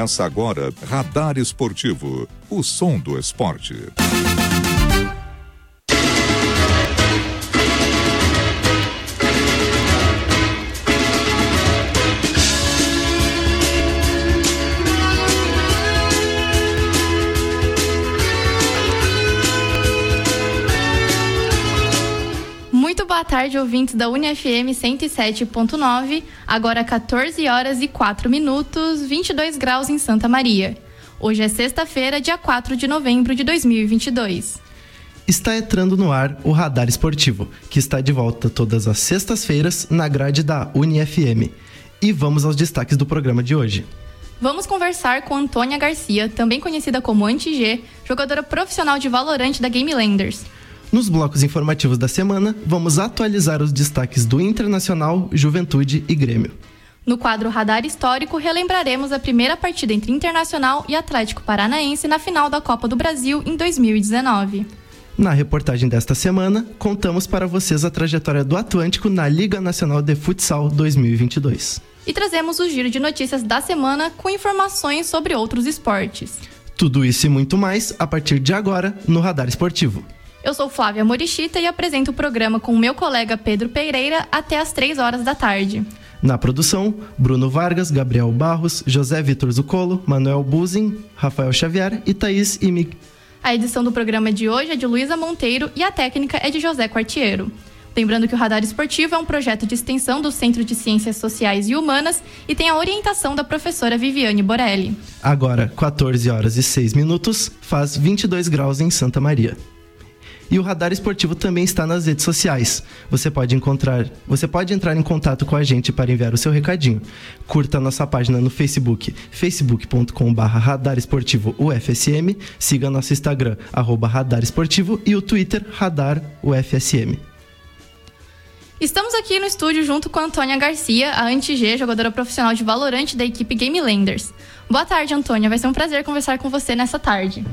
Começa agora Radar Esportivo, o som do esporte. Tarde, ouvintes da UniFM 107.9. Agora 14 horas e 4 minutos, 22 graus em Santa Maria. Hoje é sexta-feira, dia 4 de novembro de 2022. Está entrando no ar o Radar Esportivo, que está de volta todas as sextas-feiras na grade da UniFM. E vamos aos destaques do programa de hoje. Vamos conversar com Antônia Garcia, também conhecida como Anti-G, jogadora profissional de Valorant da Game Landers. Nos blocos informativos da semana, vamos atualizar os destaques do Internacional, Juventude e Grêmio. No quadro Radar Histórico, relembraremos a primeira partida entre Internacional e Atlético Paranaense na final da Copa do Brasil em 2019. Na reportagem desta semana, contamos para vocês a trajetória do Atlântico na Liga Nacional de Futsal 2022. E trazemos o giro de notícias da semana com informações sobre outros esportes. Tudo isso e muito mais a partir de agora no Radar Esportivo. Eu sou Flávia Morichita e apresento o programa com o meu colega Pedro Pereira até às 3 horas da tarde. Na produção, Bruno Vargas, Gabriel Barros, José Vitor Zucolo, Manuel Buzin, Rafael Xavier e Thaís Imig. A edição do programa de hoje é de Luísa Monteiro e a técnica é de José Quartiero. Lembrando que o Radar Esportivo é um projeto de extensão do Centro de Ciências Sociais e Humanas e tem a orientação da professora Viviane Borelli. Agora, 14 horas e 6 minutos, faz 22 graus em Santa Maria. E o Radar Esportivo também está nas redes sociais. Você pode encontrar, você pode entrar em contato com a gente para enviar o seu recadinho. Curta a nossa página no Facebook, facebook.com.br Radar Esportivo UFSM, siga nosso Instagram, arroba Radar Esportivo e o Twitter Radar UFSM. Estamos aqui no estúdio junto com a Antônia Garcia, a Anti-G, jogadora profissional de Valorante da equipe Game Landers. Boa tarde, Antônia. Vai ser um prazer conversar com você nessa tarde.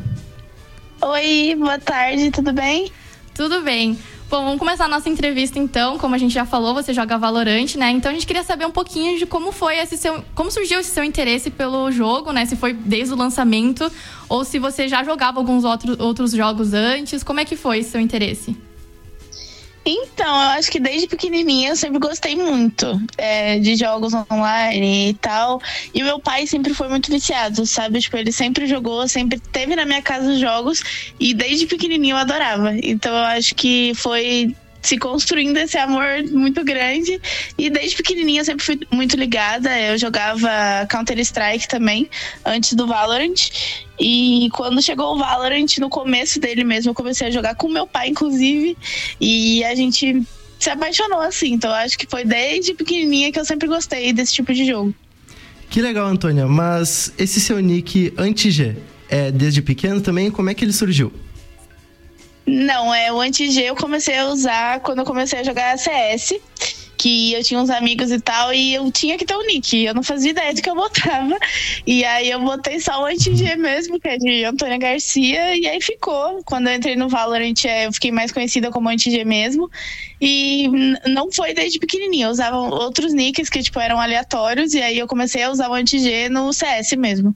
Oi, boa tarde, tudo bem? Tudo bem. Bom, vamos começar a nossa entrevista então. Como a gente já falou, você joga Valorant, né? Então a gente queria saber um pouquinho de como foi esse seu. Como surgiu esse seu interesse pelo jogo, né? Se foi desde o lançamento ou se você já jogava alguns outro, outros jogos antes. Como é que foi esse seu interesse? Então, eu acho que desde pequenininha eu sempre gostei muito é, de jogos online e tal. E meu pai sempre foi muito viciado, sabe? Tipo, ele sempre jogou, sempre teve na minha casa jogos. E desde pequenininho eu adorava. Então, eu acho que foi se construindo esse amor muito grande. E desde pequenininha eu sempre fui muito ligada. Eu jogava Counter-Strike também, antes do Valorant. E quando chegou o Valorant, no começo dele mesmo, eu comecei a jogar com meu pai, inclusive. E a gente se apaixonou assim. Então acho que foi desde pequenininha que eu sempre gostei desse tipo de jogo. Que legal, Antônia. Mas esse seu nick anti-G é desde pequeno também? Como é que ele surgiu? Não, é o anti-G eu comecei a usar quando eu comecei a jogar CS. Que eu tinha uns amigos e tal, e eu tinha que ter um nick. Eu não fazia ideia do que eu botava. E aí eu botei só o anti-G mesmo, que é de Antônia Garcia, e aí ficou. Quando eu entrei no Valorant, eu fiquei mais conhecida como anti-G mesmo. E não foi desde pequenininha. Eu usava outros nicks que, tipo, eram aleatórios, e aí eu comecei a usar o anti-G no CS mesmo.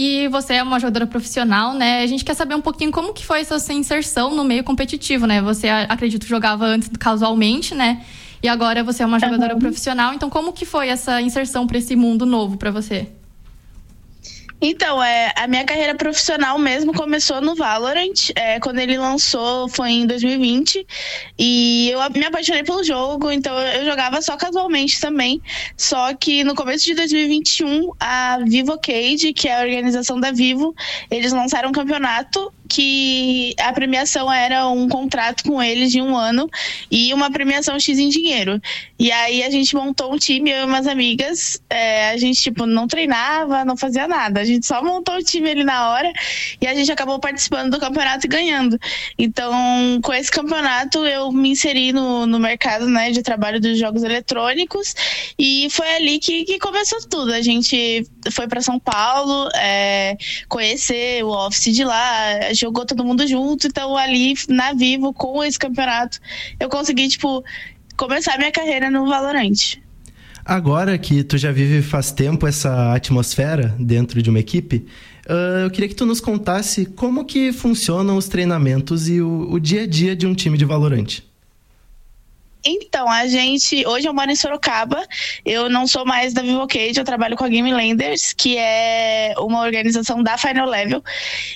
E você é uma jogadora profissional, né? A gente quer saber um pouquinho como que foi essa sua inserção no meio competitivo, né? Você, acredito, jogava antes casualmente, né? E agora você é uma jogadora uhum. profissional. Então, como que foi essa inserção para esse mundo novo para você? Então, é, a minha carreira profissional mesmo começou no Valorant. É, quando ele lançou foi em 2020. E eu me apaixonei pelo jogo, então eu jogava só casualmente também. Só que no começo de 2021, a Vivo Cage, que é a organização da Vivo, eles lançaram um campeonato que a premiação era um contrato com eles de um ano e uma premiação X em dinheiro. E aí a gente montou um time, eu e umas amigas. É, a gente, tipo, não treinava, não fazia nada. Gente só montou o time ali na hora e a gente acabou participando do campeonato e ganhando. Então, com esse campeonato, eu me inseri no, no mercado né, de trabalho dos jogos eletrônicos e foi ali que, que começou tudo. A gente foi para São Paulo é, conhecer o office de lá jogou todo mundo junto, então ali na Vivo, com esse campeonato, eu consegui, tipo, começar minha carreira no Valorante. Agora que tu já vive faz tempo essa atmosfera dentro de uma equipe, uh, eu queria que tu nos contasse como que funcionam os treinamentos e o, o dia a dia de um time de Valorante. Então, a gente. Hoje eu moro em Sorocaba. Eu não sou mais da Vivocade, eu trabalho com a Game Landers, que é uma organização da Final Level.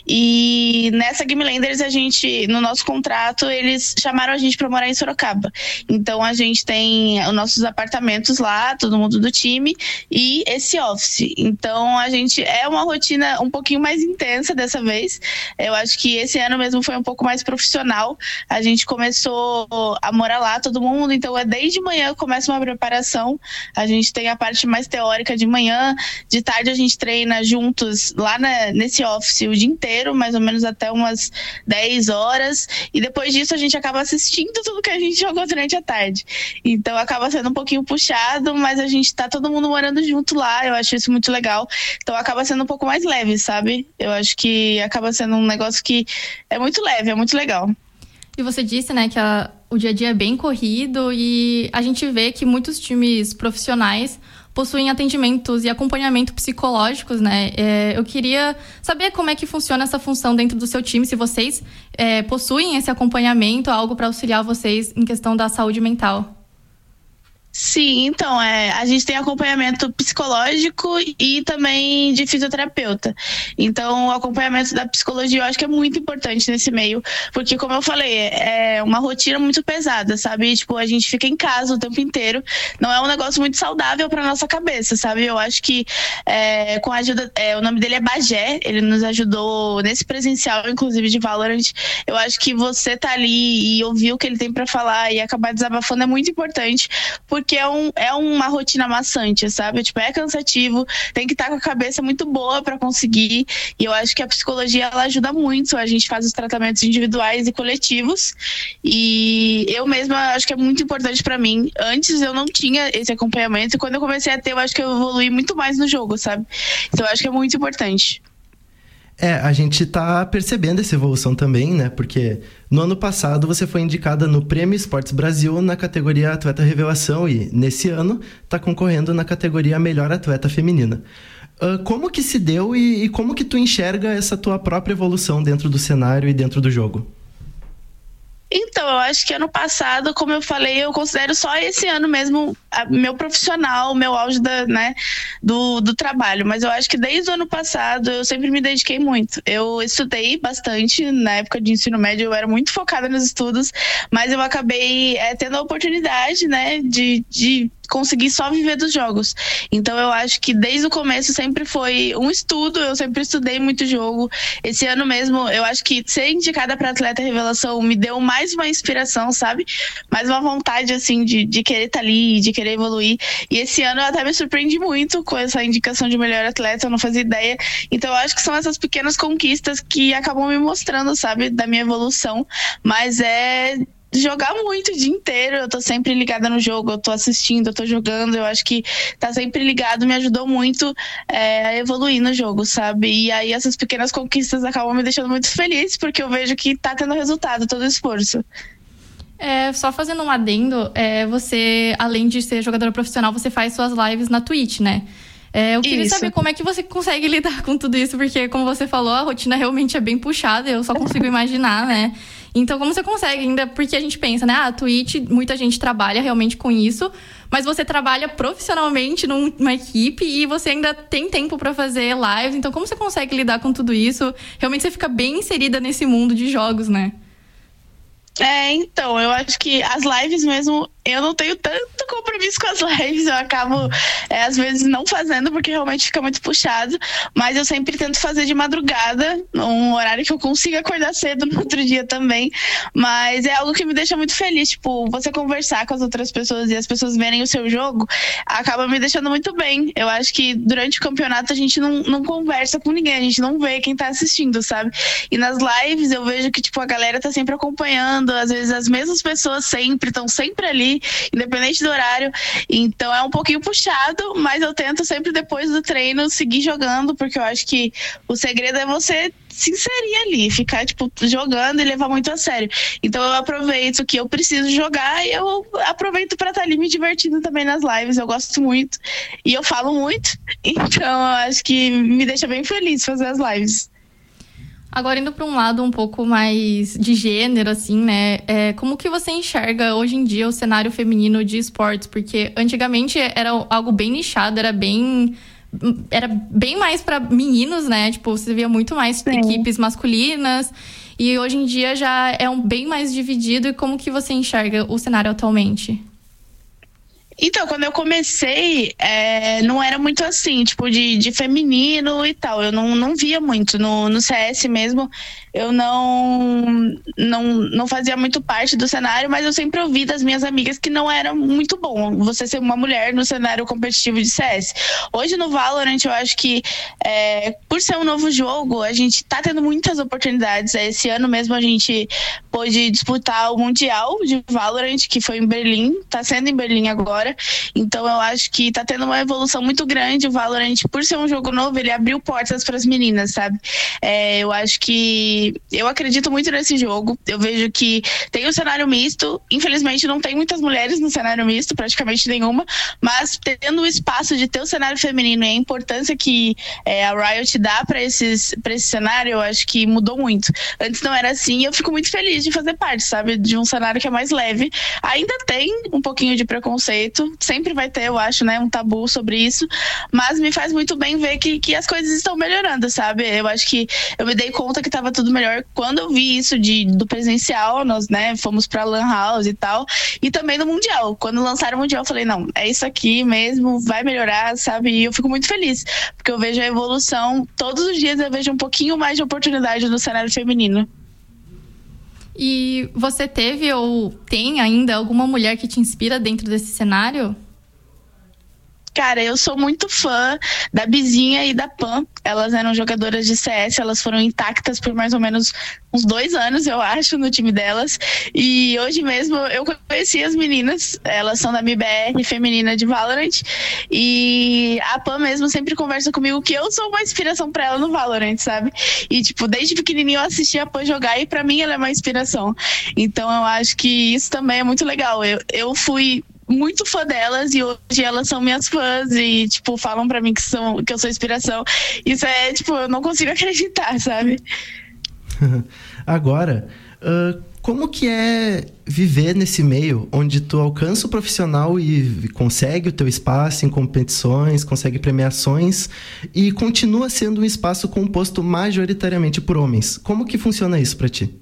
E nessa Game Landers, a gente, no nosso contrato, eles chamaram a gente para morar em Sorocaba. Então, a gente tem os nossos apartamentos lá, todo mundo do time, e esse office. Então, a gente. É uma rotina um pouquinho mais intensa dessa vez. Eu acho que esse ano mesmo foi um pouco mais profissional. A gente começou a morar lá, todo mundo mundo, então é desde manhã começa uma preparação. A gente tem a parte mais teórica de manhã, de tarde a gente treina juntos lá na, nesse office o dia inteiro, mais ou menos até umas 10 horas, e depois disso a gente acaba assistindo tudo que a gente jogou durante a tarde. Então acaba sendo um pouquinho puxado, mas a gente tá todo mundo morando junto lá, eu acho isso muito legal. Então acaba sendo um pouco mais leve, sabe? Eu acho que acaba sendo um negócio que é muito leve, é muito legal. E você disse, né, que a, o dia a dia é bem corrido e a gente vê que muitos times profissionais possuem atendimentos e acompanhamento psicológicos, né? É, eu queria saber como é que funciona essa função dentro do seu time, se vocês é, possuem esse acompanhamento, algo para auxiliar vocês em questão da saúde mental. Sim, então, é, a gente tem acompanhamento psicológico e também de fisioterapeuta. Então, o acompanhamento da psicologia eu acho que é muito importante nesse meio, porque, como eu falei, é uma rotina muito pesada, sabe? Tipo, a gente fica em casa o tempo inteiro, não é um negócio muito saudável para nossa cabeça, sabe? Eu acho que é, com a ajuda, é, o nome dele é Bagé, ele nos ajudou nesse presencial, inclusive de Valorant. Eu acho que você tá ali e ouvir o que ele tem para falar e acabar desabafando é muito importante, porque porque é, um, é uma rotina maçante, sabe? Tipo, é cansativo, tem que estar tá com a cabeça muito boa para conseguir. E eu acho que a psicologia ela ajuda muito. A gente faz os tratamentos individuais e coletivos. E eu mesma acho que é muito importante para mim. Antes eu não tinha esse acompanhamento, e quando eu comecei a ter, eu acho que eu evolui muito mais no jogo, sabe? Então eu acho que é muito importante. É, a gente tá percebendo essa evolução também, né? Porque no ano passado você foi indicada no Prêmio Esportes Brasil na categoria Atleta Revelação e nesse ano tá concorrendo na categoria Melhor Atleta Feminina. Uh, como que se deu e, e como que tu enxerga essa tua própria evolução dentro do cenário e dentro do jogo? Então, eu acho que ano passado, como eu falei, eu considero só esse ano mesmo meu profissional, meu auge da, né, do, do trabalho. Mas eu acho que desde o ano passado eu sempre me dediquei muito. Eu estudei bastante na época de ensino médio, eu era muito focada nos estudos, mas eu acabei é, tendo a oportunidade, né, de, de conseguir só viver dos jogos. Então eu acho que desde o começo sempre foi um estudo, eu sempre estudei muito jogo. Esse ano mesmo, eu acho que ser indicada para atleta revelação me deu mais uma inspiração, sabe? Mais uma vontade assim de, de querer estar tá ali, de querer evoluir. E esse ano eu até me surpreendi muito com essa indicação de melhor atleta, eu não fazia ideia. Então eu acho que são essas pequenas conquistas que acabam me mostrando, sabe, da minha evolução. Mas é jogar muito o dia inteiro. Eu tô sempre ligada no jogo, eu tô assistindo, eu tô jogando. Eu acho que tá sempre ligado me ajudou muito é, a evoluir no jogo, sabe? E aí essas pequenas conquistas acabam me deixando muito feliz, porque eu vejo que tá tendo resultado todo o esforço. É, só fazendo um adendo, é, você, além de ser jogadora profissional, você faz suas lives na Twitch, né? É, eu queria isso. saber como é que você consegue lidar com tudo isso, porque, como você falou, a rotina realmente é bem puxada, eu só consigo imaginar, né? Então, como você consegue ainda? Porque a gente pensa, né? Ah, a Twitch, muita gente trabalha realmente com isso, mas você trabalha profissionalmente numa equipe e você ainda tem tempo para fazer lives. Então, como você consegue lidar com tudo isso? Realmente você fica bem inserida nesse mundo de jogos, né? É, então, eu acho que as lives mesmo eu não tenho tanto compromisso com as lives, eu acabo é, às vezes não fazendo porque realmente fica muito puxado, mas eu sempre tento fazer de madrugada, num horário que eu consiga acordar cedo no outro dia também, mas é algo que me deixa muito feliz, tipo, você conversar com as outras pessoas e as pessoas verem o seu jogo, acaba me deixando muito bem. Eu acho que durante o campeonato a gente não, não conversa com ninguém, a gente não vê quem tá assistindo, sabe? E nas lives eu vejo que, tipo, a galera tá sempre acompanhando, às vezes as mesmas pessoas sempre estão sempre ali independente do horário. Então é um pouquinho puxado, mas eu tento sempre depois do treino seguir jogando, porque eu acho que o segredo é você se inserir ali, ficar, tipo, jogando e levar muito a sério. Então eu aproveito que eu preciso jogar e eu aproveito para estar tá ali me divertindo também nas lives. Eu gosto muito e eu falo muito, então acho que me deixa bem feliz fazer as lives. Agora indo para um lado um pouco mais de gênero, assim, né? É, como que você enxerga hoje em dia o cenário feminino de esportes? Porque antigamente era algo bem nichado, era bem era bem mais para meninos, né? Tipo, você via muito mais Sim. equipes masculinas. E hoje em dia já é um bem mais dividido. E como que você enxerga o cenário atualmente? Então, quando eu comecei, é, não era muito assim, tipo, de, de feminino e tal. Eu não, não via muito. No, no CS mesmo, eu não, não, não fazia muito parte do cenário, mas eu sempre ouvi das minhas amigas que não era muito bom você ser uma mulher no cenário competitivo de CS. Hoje no Valorant, eu acho que é, por ser um novo jogo, a gente tá tendo muitas oportunidades. Esse ano mesmo a gente pôde disputar o Mundial de Valorant, que foi em Berlim, tá sendo em Berlim agora. Então eu acho que tá tendo uma evolução muito grande. O Valorant, por ser um jogo novo, ele abriu portas para as meninas, sabe? É, eu acho que eu acredito muito nesse jogo. Eu vejo que tem um cenário misto. Infelizmente, não tem muitas mulheres no cenário misto, praticamente nenhuma. Mas tendo o espaço de ter o cenário feminino e a importância que é, a Riot dá para esse cenário, eu acho que mudou muito. Antes não era assim e eu fico muito feliz de fazer parte, sabe? De um cenário que é mais leve. Ainda tem um pouquinho de preconceito, sempre vai ter, eu acho, né? Um tabu sobre isso. Mas me faz muito bem ver que, que as coisas estão melhorando, sabe? Eu acho que eu me dei conta que estava tudo melhor quando eu vi isso de, do presencial, nós, né, fomos pra Lan House e tal, e também no Mundial. Quando lançaram o Mundial, eu falei, não, é isso aqui mesmo, vai melhorar, sabe? E eu fico muito feliz, porque eu vejo a evolução, todos os dias eu vejo um pouquinho mais de oportunidade no cenário feminino. E você teve ou tem ainda alguma mulher que te inspira dentro desse cenário? Cara, eu sou muito fã da Bizinha e da Pan. Elas eram jogadoras de CS, elas foram intactas por mais ou menos uns dois anos, eu acho, no time delas. E hoje mesmo eu conheci as meninas, elas são da MBR feminina de Valorant. E a Pan mesmo sempre conversa comigo que eu sou uma inspiração para ela no Valorant, sabe? E, tipo, desde pequenininho eu assisti a Pan jogar e para mim ela é uma inspiração. Então eu acho que isso também é muito legal. Eu, eu fui muito fã delas e hoje elas são minhas fãs e, tipo, falam para mim que, são, que eu sou inspiração. Isso é, tipo, eu não consigo acreditar, sabe? Agora, uh, como que é viver nesse meio onde tu alcança o profissional e consegue o teu espaço em competições, consegue premiações e continua sendo um espaço composto majoritariamente por homens? Como que funciona isso para ti?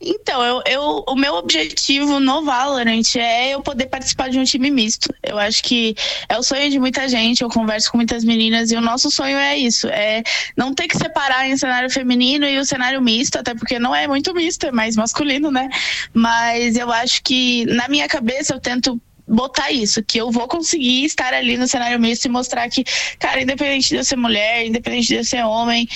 Então, eu, eu, o meu objetivo no Valorant é eu poder participar de um time misto. Eu acho que é o sonho de muita gente, eu converso com muitas meninas e o nosso sonho é isso, é não ter que separar em cenário feminino e o cenário misto, até porque não é muito misto, é mais masculino, né? Mas eu acho que na minha cabeça eu tento botar isso, que eu vou conseguir estar ali no cenário misto e mostrar que, cara, independente de eu ser mulher, independente de eu ser homem,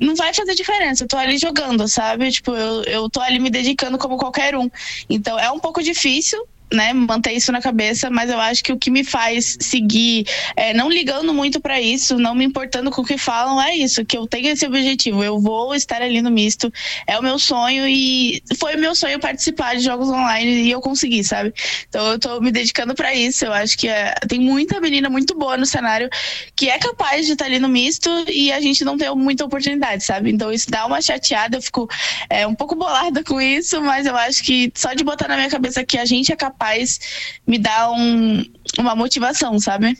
não vai fazer diferença. Eu tô ali jogando, sabe? Tipo, eu, eu tô ali me dedicando como qualquer um. Então é um pouco difícil, né, manter isso na cabeça, mas eu acho que o que me faz seguir, é, não ligando muito para isso, não me importando com o que falam, é isso, que eu tenho esse objetivo, eu vou estar ali no misto, é o meu sonho e foi o meu sonho participar de jogos online e eu consegui, sabe? Então eu tô me dedicando para isso, eu acho que é, tem muita menina muito boa no cenário que é capaz de estar ali no misto e a gente não tem muita oportunidade, sabe? Então isso dá uma chateada, eu fico é, um pouco bolada com isso, mas eu acho que só de botar na minha cabeça que a gente é capaz faz me dá um, uma motivação, sabe?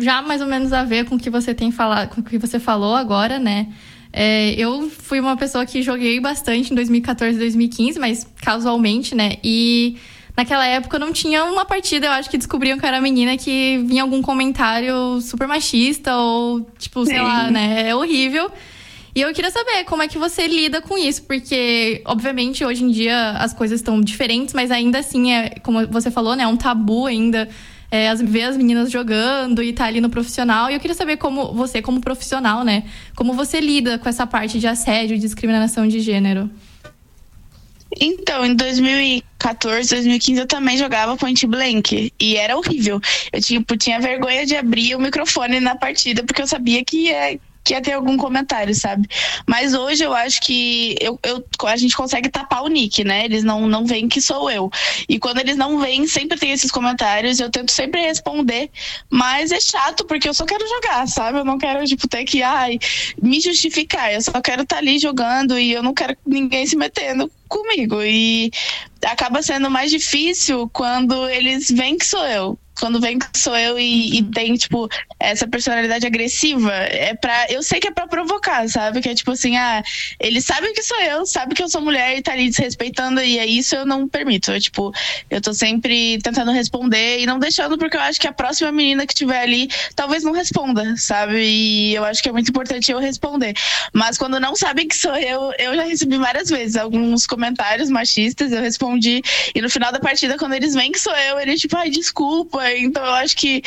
Já mais ou menos a ver com o que você tem falado, com o que você falou agora, né? É, eu fui uma pessoa que joguei bastante em 2014 e 2015, mas casualmente, né? E naquela época eu não tinha uma partida, eu acho que descobriam que era menina que vinha algum comentário super machista ou, tipo, sei Sim. lá, né? É horrível. E eu queria saber como é que você lida com isso, porque, obviamente, hoje em dia as coisas estão diferentes, mas ainda assim, é, como você falou, né, é um tabu ainda é, as, ver as meninas jogando e estar tá ali no profissional. E eu queria saber como você, como profissional, né, como você lida com essa parte de assédio e discriminação de gênero. Então, em 2014, 2015 eu também jogava Point Blank e era horrível. Eu tipo, tinha vergonha de abrir o microfone na partida porque eu sabia que ia, que ia ter algum comentário, sabe? Mas hoje eu acho que eu, eu, a gente consegue tapar o nick, né? Eles não, não veem que sou eu. E quando eles não veem, sempre tem esses comentários. Eu tento sempre responder, mas é chato porque eu só quero jogar, sabe? Eu não quero, tipo, ter que ai, me justificar. Eu só quero estar tá ali jogando e eu não quero ninguém se metendo comigo. E acaba sendo mais difícil quando eles veem que sou eu quando vem que sou eu e, e, tem, tipo, essa personalidade agressiva, é pra. Eu sei que é pra provocar, sabe? Que é tipo assim, ah, eles sabem que sou eu, sabe que eu sou mulher e tá ali desrespeitando, e é isso eu não permito. Eu, tipo, eu tô sempre tentando responder e não deixando, porque eu acho que a próxima menina que tiver ali talvez não responda, sabe? E eu acho que é muito importante eu responder. Mas quando não sabem que sou eu, eu já recebi várias vezes alguns comentários machistas, eu respondi, e no final da partida, quando eles veem que sou eu, eles, tipo, ai, desculpa então eu acho que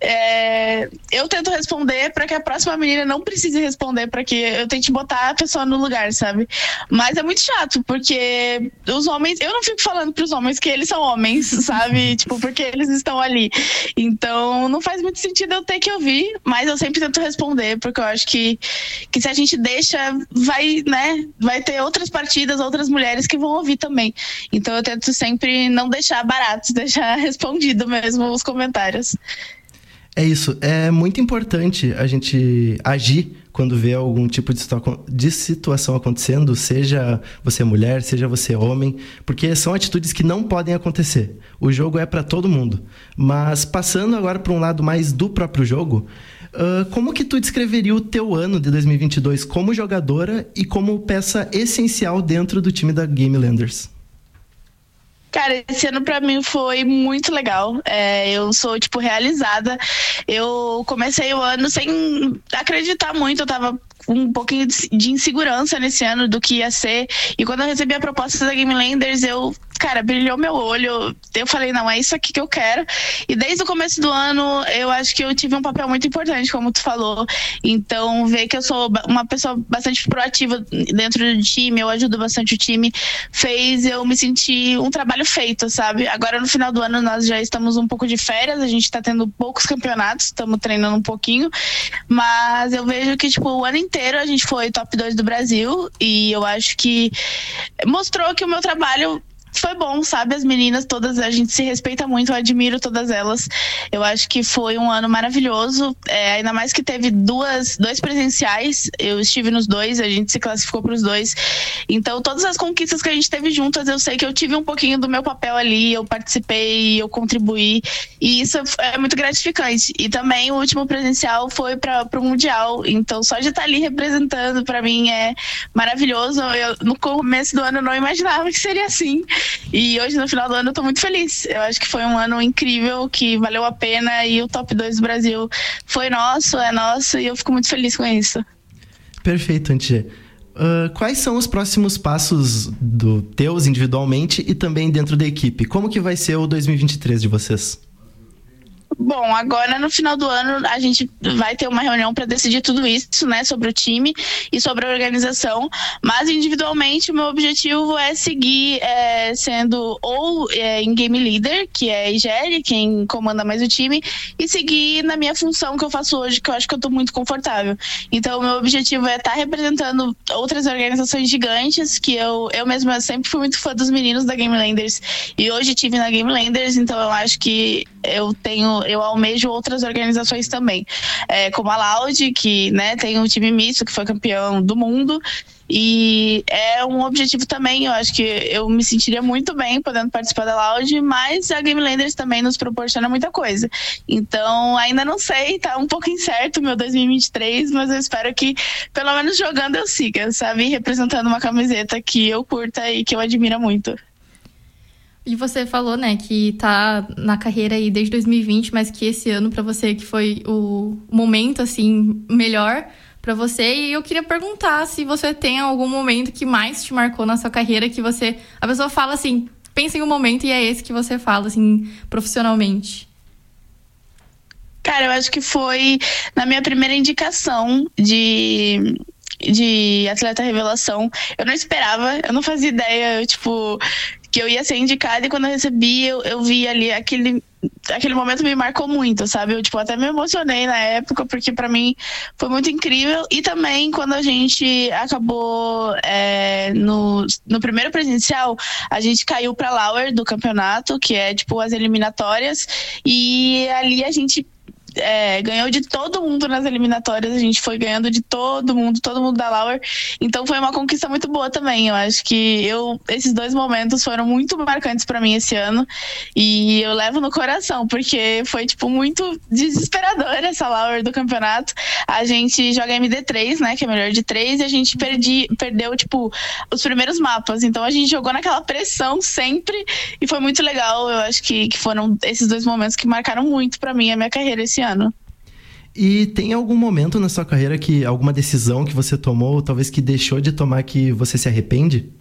é, eu tento responder para que a próxima menina não precise responder, para que eu tente botar a pessoa no lugar, sabe? Mas é muito chato, porque os homens, eu não fico falando para os homens que eles são homens, sabe? tipo, porque eles estão ali. Então não faz muito sentido eu ter que ouvir, mas eu sempre tento responder, porque eu acho que, que se a gente deixa, vai, né? Vai ter outras partidas, outras mulheres que vão ouvir também. Então eu tento sempre não deixar barato, deixar respondido mesmo os comentários. É isso. É muito importante a gente agir quando vê algum tipo de situação acontecendo, seja você mulher, seja você homem, porque são atitudes que não podem acontecer. O jogo é para todo mundo. Mas passando agora para um lado mais do próprio jogo, uh, como que tu descreveria o teu ano de 2022 como jogadora e como peça essencial dentro do time da Game Landers? Cara, esse ano para mim foi muito legal. É, eu sou, tipo, realizada. Eu comecei o ano sem acreditar muito. Eu tava um pouquinho de insegurança nesse ano do que ia ser. E quando eu recebi a proposta da Game Landers, eu cara, brilhou meu olho. Eu falei, não, é isso aqui que eu quero. E desde o começo do ano, eu acho que eu tive um papel muito importante, como tu falou. Então, ver que eu sou uma pessoa bastante proativa dentro do time, eu ajudo bastante o time, fez eu me sentir um trabalho feito, sabe? Agora, no final do ano, nós já estamos um pouco de férias, a gente tá tendo poucos campeonatos, estamos treinando um pouquinho, mas eu vejo que, tipo, o ano inteiro a gente foi top 2 do Brasil e eu acho que mostrou que o meu trabalho foi bom, sabe? As meninas todas, a gente se respeita muito, eu admiro todas elas. Eu acho que foi um ano maravilhoso, é, ainda mais que teve duas, dois presenciais, eu estive nos dois, a gente se classificou para os dois. Então, todas as conquistas que a gente teve juntas, eu sei que eu tive um pouquinho do meu papel ali, eu participei, eu contribuí, e isso é muito gratificante. E também o último presencial foi para o Mundial, então só de estar ali representando, para mim é maravilhoso. Eu, no começo do ano, eu não imaginava que seria assim. E hoje, no final do ano, eu tô muito feliz. Eu acho que foi um ano incrível, que valeu a pena e o top 2 do Brasil foi nosso, é nosso, e eu fico muito feliz com isso. Perfeito, Antje. Uh, quais são os próximos passos do teus individualmente e também dentro da equipe? Como que vai ser o 2023 de vocês? Bom, agora no final do ano a gente vai ter uma reunião para decidir tudo isso, né, sobre o time e sobre a organização. Mas individualmente o meu objetivo é seguir é, sendo ou é, em game leader, que é a Igeri, quem comanda mais o time, e seguir na minha função que eu faço hoje, que eu acho que eu estou muito confortável. Então o meu objetivo é estar tá representando outras organizações gigantes, que eu eu mesma sempre fui muito fã dos meninos da Game Landers e hoje tive na Game Landers, então eu acho que eu tenho, eu almejo outras organizações também, é, como a Loud, que né, tem um time misto que foi campeão do mundo. E é um objetivo também, eu acho que eu me sentiria muito bem podendo participar da Loud, mas a Game Landers também nos proporciona muita coisa. Então, ainda não sei, tá um pouco incerto meu 2023, mas eu espero que, pelo menos jogando, eu siga, sabe? Representando uma camiseta que eu curta e que eu admiro muito. E você falou, né, que tá na carreira aí desde 2020, mas que esse ano para você que foi o momento assim melhor para você. E eu queria perguntar se você tem algum momento que mais te marcou na sua carreira que você a pessoa fala assim, pensa em um momento e é esse que você fala assim profissionalmente. Cara, eu acho que foi na minha primeira indicação de de atleta revelação. Eu não esperava, eu não fazia ideia, eu, tipo, que eu ia ser indicada e quando eu recebi, eu, eu vi ali aquele aquele momento me marcou muito, sabe? Eu, tipo, até me emocionei na época, porque para mim foi muito incrível. E também, quando a gente acabou é, no, no primeiro presencial, a gente caiu pra Lauer do campeonato, que é, tipo, as eliminatórias. E ali a gente é, ganhou de todo mundo nas eliminatórias, a gente foi ganhando de todo mundo, todo mundo da Lauer. Então foi uma conquista muito boa também. Eu acho que eu esses dois momentos foram muito marcantes para mim esse ano e eu levo no coração, porque foi tipo muito desesperador essa Lauer do campeonato. A gente joga MD3, né, que é melhor de três, e a gente perdi, perdeu tipo os primeiros mapas. Então a gente jogou naquela pressão sempre e foi muito legal. Eu acho que, que foram esses dois momentos que marcaram muito para mim a minha carreira esse ano ano. E tem algum momento na sua carreira que alguma decisão que você tomou, talvez que deixou de tomar que você se arrepende?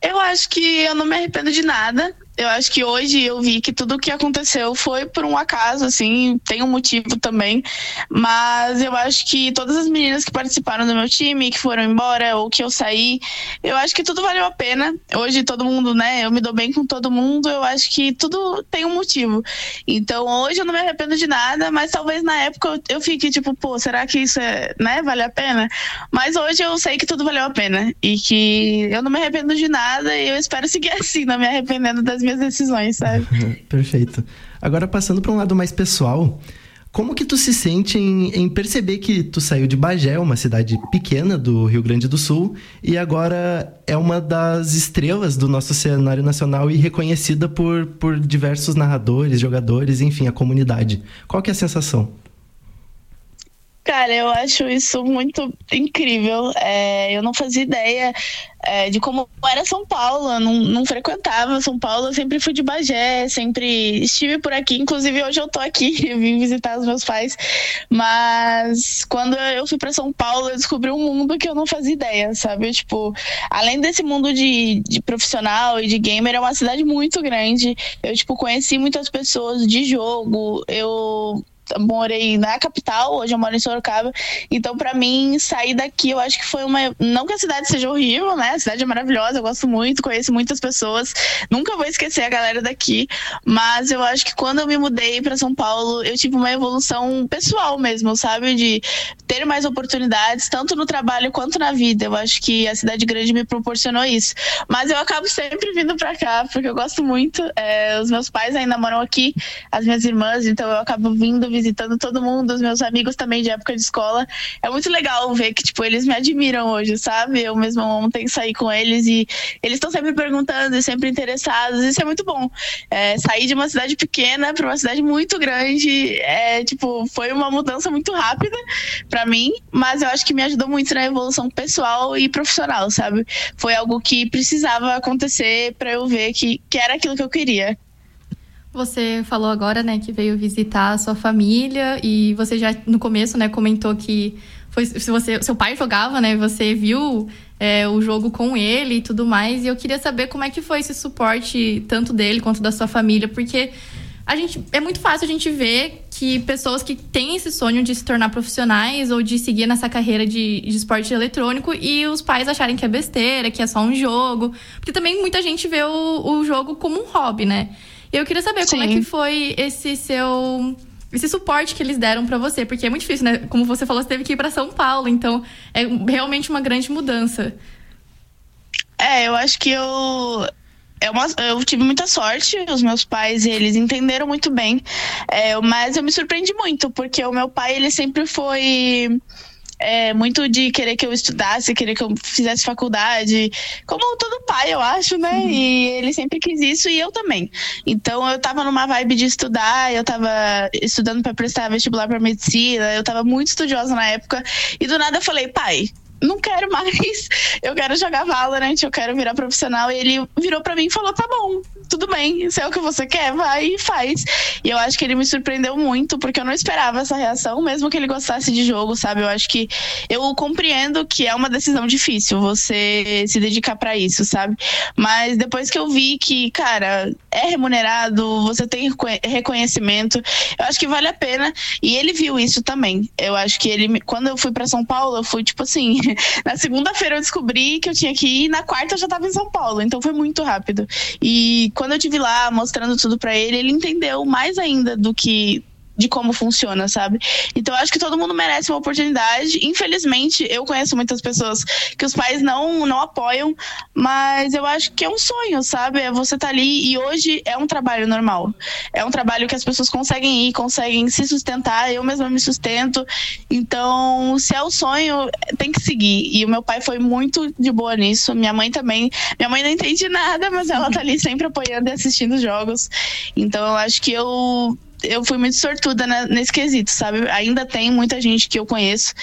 Eu acho que eu não me arrependo de nada eu acho que hoje eu vi que tudo o que aconteceu foi por um acaso, assim, tem um motivo também. Mas eu acho que todas as meninas que participaram do meu time, que foram embora ou que eu saí, eu acho que tudo valeu a pena. Hoje todo mundo, né? Eu me dou bem com todo mundo, eu acho que tudo tem um motivo. Então hoje eu não me arrependo de nada, mas talvez na época eu, eu fique tipo, pô, será que isso é, né, vale a pena? Mas hoje eu sei que tudo valeu a pena e que eu não me arrependo de nada e eu espero seguir assim, não me arrependendo das minhas decisões, sabe? Perfeito. Agora, passando para um lado mais pessoal, como que tu se sente em, em, perceber que tu saiu de Bagé, uma cidade pequena do Rio Grande do Sul, e agora é uma das estrelas do nosso cenário nacional e reconhecida por, por diversos narradores, jogadores, enfim, a comunidade. Qual que é a sensação? Cara, eu acho isso muito incrível. É, eu não fazia ideia é, de como era São Paulo, eu não, não frequentava São Paulo, eu sempre fui de Bagé, sempre estive por aqui, inclusive hoje eu tô aqui, eu vim visitar os meus pais, mas quando eu fui para São Paulo, eu descobri um mundo que eu não fazia ideia, sabe? Tipo, além desse mundo de, de profissional e de gamer, é uma cidade muito grande. Eu, tipo, conheci muitas pessoas de jogo, eu morei na capital, hoje eu moro em Sorocaba. Então, para mim, sair daqui, eu acho que foi uma. Não que a cidade seja horrível, né? A cidade é maravilhosa, eu gosto muito, conheço muitas pessoas. Nunca vou esquecer a galera daqui. Mas eu acho que quando eu me mudei para São Paulo, eu tive uma evolução pessoal mesmo, sabe? De ter mais oportunidades, tanto no trabalho quanto na vida. Eu acho que a cidade grande me proporcionou isso. Mas eu acabo sempre vindo para cá, porque eu gosto muito. É, os meus pais ainda moram aqui, as minhas irmãs, então eu acabo vindo visitando todo mundo, os meus amigos também de época de escola. É muito legal ver que, tipo, eles me admiram hoje, sabe? Eu mesmo ontem saí com eles e eles estão sempre perguntando e sempre interessados. Isso é muito bom. É, sair de uma cidade pequena para uma cidade muito grande, é, tipo, foi uma mudança muito rápida para mim, mas eu acho que me ajudou muito na evolução pessoal e profissional, sabe? Foi algo que precisava acontecer para eu ver que, que era aquilo que eu queria. Você falou agora, né, que veio visitar a sua família e você já no começo, né, comentou que foi se você, seu pai jogava, né, você viu é, o jogo com ele e tudo mais. E eu queria saber como é que foi esse suporte tanto dele quanto da sua família, porque a gente é muito fácil a gente ver que pessoas que têm esse sonho de se tornar profissionais ou de seguir nessa carreira de, de esporte eletrônico e os pais acharem que é besteira, que é só um jogo. Porque também muita gente vê o, o jogo como um hobby, né? Eu queria saber Sim. como é que foi esse seu esse suporte que eles deram para você, porque é muito difícil, né? Como você falou, você teve que ir para São Paulo, então é realmente uma grande mudança. É, eu acho que eu é uma, eu tive muita sorte, os meus pais, eles entenderam muito bem, é, mas eu me surpreendi muito, porque o meu pai, ele sempre foi é, muito de querer que eu estudasse, querer que eu fizesse faculdade, como todo pai, eu acho, né? Uhum. E ele sempre quis isso e eu também. Então eu tava numa vibe de estudar, eu tava estudando para prestar vestibular para medicina, eu tava muito estudiosa na época e do nada eu falei, pai, não quero mais, eu quero jogar Valorant, eu quero virar profissional. E ele virou para mim e falou: tá bom, tudo bem, se é o que você quer, vai e faz. E eu acho que ele me surpreendeu muito, porque eu não esperava essa reação, mesmo que ele gostasse de jogo, sabe? Eu acho que eu compreendo que é uma decisão difícil você se dedicar para isso, sabe? Mas depois que eu vi que, cara, é remunerado, você tem reconhecimento, eu acho que vale a pena. E ele viu isso também. Eu acho que ele, quando eu fui para São Paulo, eu fui tipo assim, na segunda-feira eu descobri que eu tinha que ir, na quarta eu já tava em São Paulo, então foi muito rápido. E quando eu tive lá mostrando tudo para ele, ele entendeu mais ainda do que de como funciona, sabe? Então acho que todo mundo merece uma oportunidade. Infelizmente, eu conheço muitas pessoas que os pais não, não apoiam, mas eu acho que é um sonho, sabe? É você tá ali e hoje é um trabalho normal. É um trabalho que as pessoas conseguem ir, conseguem se sustentar. Eu mesma me sustento. Então, se é o sonho, tem que seguir. E o meu pai foi muito de boa nisso. Minha mãe também. Minha mãe não entende nada, mas ela tá ali sempre apoiando e assistindo os jogos. Então, eu acho que eu eu fui muito sortuda nesse quesito, sabe? Ainda tem muita gente que eu conheço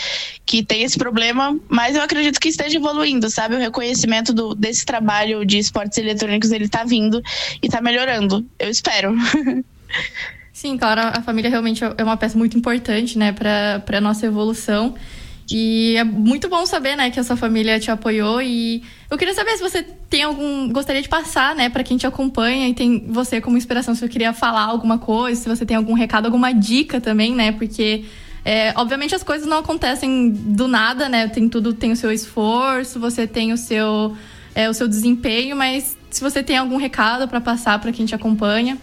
que tem esse problema, mas eu acredito que esteja evoluindo, sabe? O reconhecimento do, desse trabalho de esportes eletrônicos, ele tá vindo e tá melhorando. Eu espero. Sim, claro, a família realmente é uma peça muito importante, né, para a nossa evolução. E é muito bom saber, né, que a sua família te apoiou e eu queria saber se você tem algum gostaria de passar, né, para quem te acompanha e tem você como inspiração, se você queria falar alguma coisa, se você tem algum recado, alguma dica também, né, porque é, obviamente as coisas não acontecem do nada, né, tem tudo tem o seu esforço, você tem o seu é, o seu desempenho, mas se você tem algum recado para passar para quem te acompanha.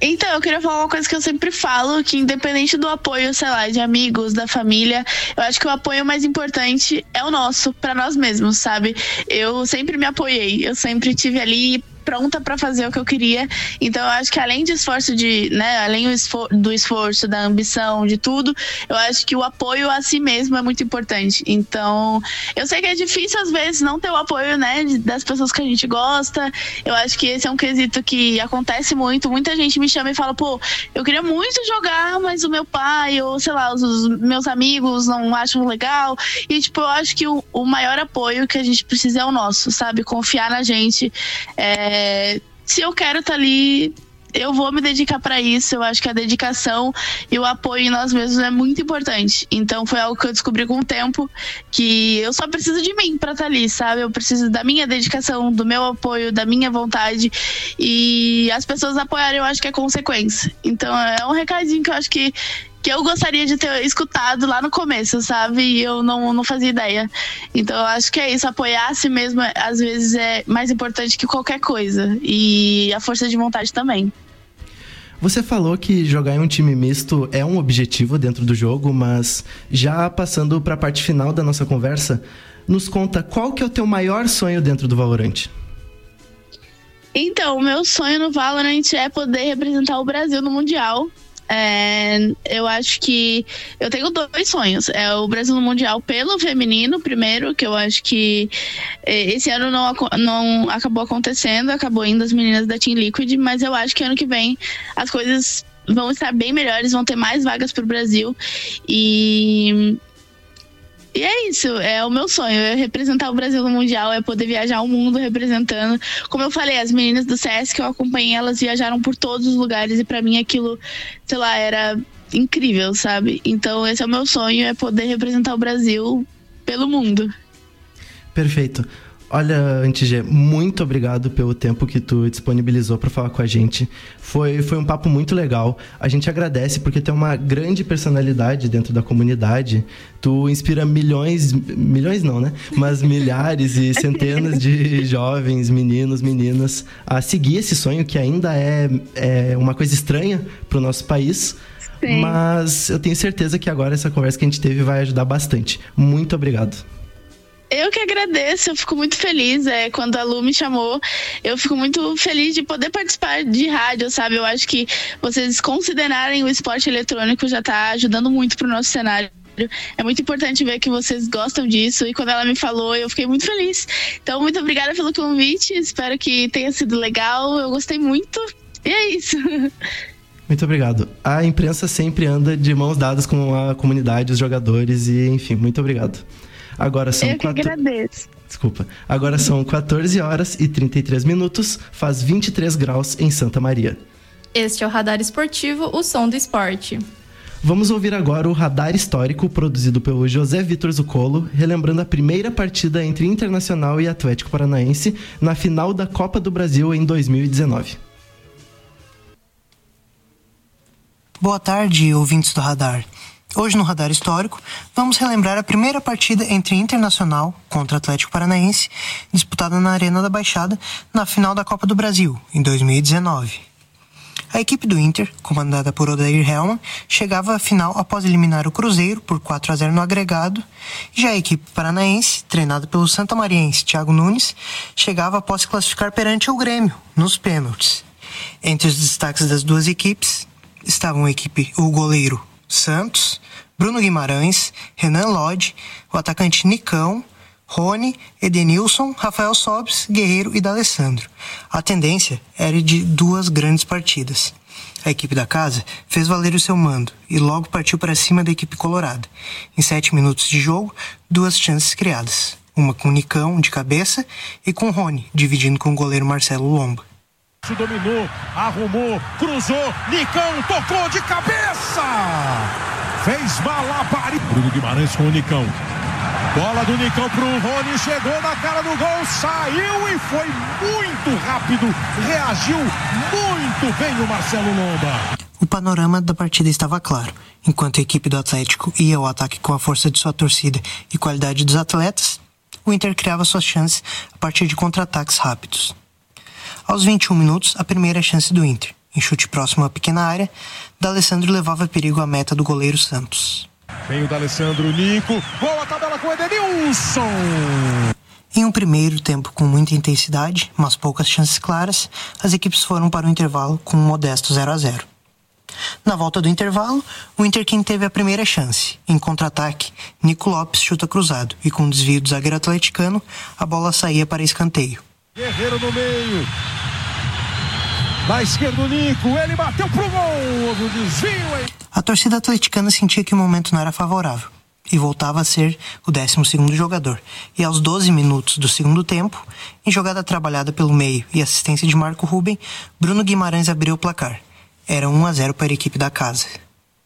Então, eu queria falar uma coisa que eu sempre falo, que independente do apoio, sei lá, de amigos, da família, eu acho que o apoio mais importante é o nosso, para nós mesmos, sabe? Eu sempre me apoiei, eu sempre tive ali pronta para fazer o que eu queria. Então eu acho que além de esforço de, né, além do esforço, da ambição, de tudo, eu acho que o apoio a si mesmo é muito importante. Então, eu sei que é difícil às vezes não ter o apoio, né, das pessoas que a gente gosta. Eu acho que esse é um quesito que acontece muito. Muita gente me chama e fala, pô, eu queria muito jogar, mas o meu pai ou sei lá, os, os meus amigos não acham legal. E tipo, eu acho que o, o maior apoio que a gente precisa é o nosso, sabe? Confiar na gente. É, é, se eu quero estar tá ali, eu vou me dedicar para isso. Eu acho que a dedicação e o apoio em nós mesmos é muito importante. Então foi algo que eu descobri com o tempo que eu só preciso de mim para estar tá ali, sabe? Eu preciso da minha dedicação, do meu apoio, da minha vontade e as pessoas apoiarem, eu acho que é consequência. Então é um recadinho que eu acho que que eu gostaria de ter escutado lá no começo, sabe? E eu não, não fazia ideia. Então eu acho que é isso, apoiar a si mesmo às vezes é mais importante que qualquer coisa. E a força de vontade também. Você falou que jogar em um time misto é um objetivo dentro do jogo, mas já passando para a parte final da nossa conversa, nos conta qual que é o teu maior sonho dentro do Valorant? Então, o meu sonho no Valorant é poder representar o Brasil no Mundial é, eu acho que eu tenho dois sonhos. É o Brasil no Mundial pelo feminino, primeiro, que eu acho que é, esse ano não, não acabou acontecendo, acabou indo as meninas da Team Liquid, mas eu acho que ano que vem as coisas vão estar bem melhores, vão ter mais vagas para o Brasil. E e é isso, é o meu sonho, é representar o Brasil no Mundial, é poder viajar o mundo representando. Como eu falei, as meninas do CS que eu acompanhei, elas viajaram por todos os lugares e para mim aquilo, sei lá, era incrível, sabe? Então esse é o meu sonho, é poder representar o Brasil pelo mundo. Perfeito. Olha, Antigê, muito obrigado pelo tempo que tu disponibilizou para falar com a gente. Foi, foi um papo muito legal. A gente agradece porque tem uma grande personalidade dentro da comunidade. Tu inspira milhões, milhões não, né? Mas milhares e centenas de jovens, meninos, meninas a seguir esse sonho que ainda é, é uma coisa estranha para o nosso país. Sim. Mas eu tenho certeza que agora essa conversa que a gente teve vai ajudar bastante. Muito obrigado. Eu que agradeço, eu fico muito feliz. É, quando a Lu me chamou, eu fico muito feliz de poder participar de rádio, sabe? Eu acho que vocês considerarem o esporte eletrônico já está ajudando muito pro nosso cenário. É muito importante ver que vocês gostam disso. E quando ela me falou, eu fiquei muito feliz. Então, muito obrigada pelo convite. Espero que tenha sido legal. Eu gostei muito. E é isso. Muito obrigado. A imprensa sempre anda de mãos dadas com a comunidade, os jogadores e, enfim, muito obrigado. Agora são Eu que quatro... agradeço. Desculpa. Agora são 14 horas e 33 minutos, faz 23 graus em Santa Maria. Este é o Radar Esportivo, o som do esporte. Vamos ouvir agora o radar histórico produzido pelo José Vitor Zucolo, relembrando a primeira partida entre Internacional e Atlético Paranaense na final da Copa do Brasil em 2019. Boa tarde, ouvintes do Radar. Hoje no Radar Histórico, vamos relembrar a primeira partida entre Internacional contra Atlético Paranaense, disputada na Arena da Baixada na final da Copa do Brasil, em 2019. A equipe do Inter, comandada por Odair Helman, chegava à final após eliminar o Cruzeiro por 4 a 0 no agregado, já a equipe paranaense, treinada pelo Santa Mariense Thiago Nunes, chegava após se classificar perante o Grêmio, nos pênaltis. Entre os destaques das duas equipes estavam a equipe, o goleiro Santos, Bruno Guimarães, Renan Lodge, o atacante Nicão, Rony, Edenilson, Rafael Sobes, Guerreiro e D'Alessandro. A tendência era de duas grandes partidas. A equipe da casa fez valer o seu mando e logo partiu para cima da equipe colorada. Em sete minutos de jogo, duas chances criadas. Uma com Nicão de cabeça e com Rony, dividindo com o goleiro Marcelo Lomba. Dominou, arrumou, cruzou, Nicão tocou de cabeça! Fez malabares. Bruno Guimarães com o Nicão. Bola do Nicão pro Rony, chegou na cara do gol, saiu e foi muito rápido, reagiu muito bem o Marcelo Lomba. O panorama da partida estava claro. Enquanto a equipe do Atlético ia ao ataque com a força de sua torcida e qualidade dos atletas, o Inter criava suas chances a partir de contra-ataques rápidos. Aos 21 minutos, a primeira chance do Inter. Em chute próximo à pequena área, D'Alessandro levava perigo à meta do goleiro Santos. Vem o D'Alessandro, Nico, boa tabela com o Edenilson! Em um primeiro tempo com muita intensidade, mas poucas chances claras, as equipes foram para o intervalo com um modesto 0 a 0. Na volta do intervalo, o Inter quem teve a primeira chance. Em contra-ataque, Nico Lopes chuta cruzado e com um desvio do zagueiro atleticano, a bola saía para escanteio. Guerreiro no meio. Da esquerda o Nico, ele bateu pro gol. O desvio, hein? A torcida atleticana sentia que o momento não era favorável e voltava a ser o 12 jogador. E aos 12 minutos do segundo tempo, em jogada trabalhada pelo meio e assistência de Marco Ruben, Bruno Guimarães abriu o placar. Era 1 a 0 para a equipe da casa.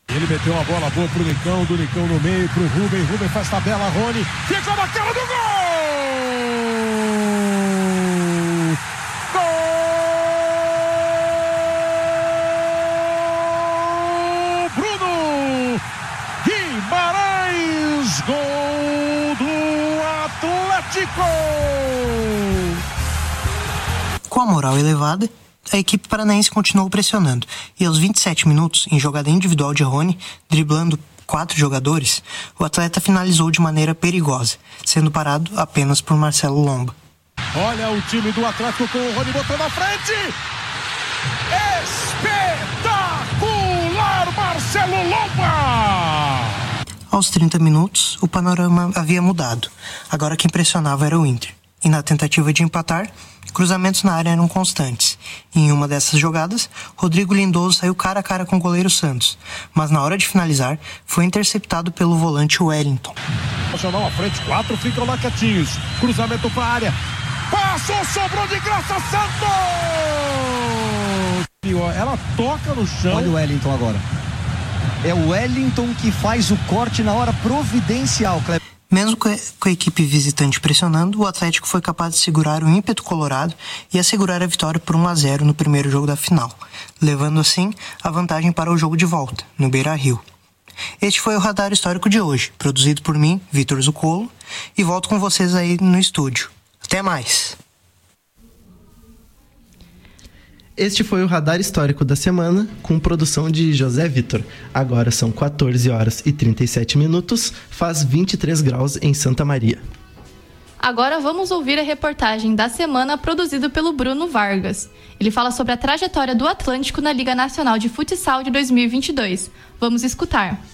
Ele meteu uma bola boa pro Nicão, do Nicão no meio, pro Ruben, Ruben faz tabela, Rony, ficou na cara do! Gol! Atlético! Com a moral elevada, a equipe paranaense continuou pressionando e aos 27 minutos, em jogada individual de Rony, driblando quatro jogadores, o atleta finalizou de maneira perigosa, sendo parado apenas por Marcelo Lomba. Olha o time do Atlético com o Rony botou na frente. Espetacular Marcelo Lomba! Aos 30 minutos, o panorama havia mudado. Agora quem pressionava era o Inter. E na tentativa de empatar, cruzamentos na área eram constantes. Em uma dessas jogadas, Rodrigo Lindoso saiu cara a cara com o goleiro Santos, mas na hora de finalizar, foi interceptado pelo volante Wellington. Nacional à frente, quatro ficam lá quietinhos. Cruzamento para a área. Passou, sobrou de graça, Santos! Ela toca no chão. Olha o Wellington agora. É o Wellington que faz o corte na hora providencial, Kleber. Mesmo com a, com a equipe visitante pressionando, o Atlético foi capaz de segurar o ímpeto colorado e assegurar a vitória por 1 a 0 no primeiro jogo da final, levando assim a vantagem para o jogo de volta, no Beira-Rio. Este foi o Radar Histórico de hoje, produzido por mim, Vitor Zucolo, e volto com vocês aí no estúdio. Até mais! Este foi o Radar Histórico da semana, com produção de José Vitor. Agora são 14 horas e 37 minutos, faz 23 graus em Santa Maria. Agora vamos ouvir a reportagem da semana produzida pelo Bruno Vargas. Ele fala sobre a trajetória do Atlântico na Liga Nacional de Futsal de 2022. Vamos escutar.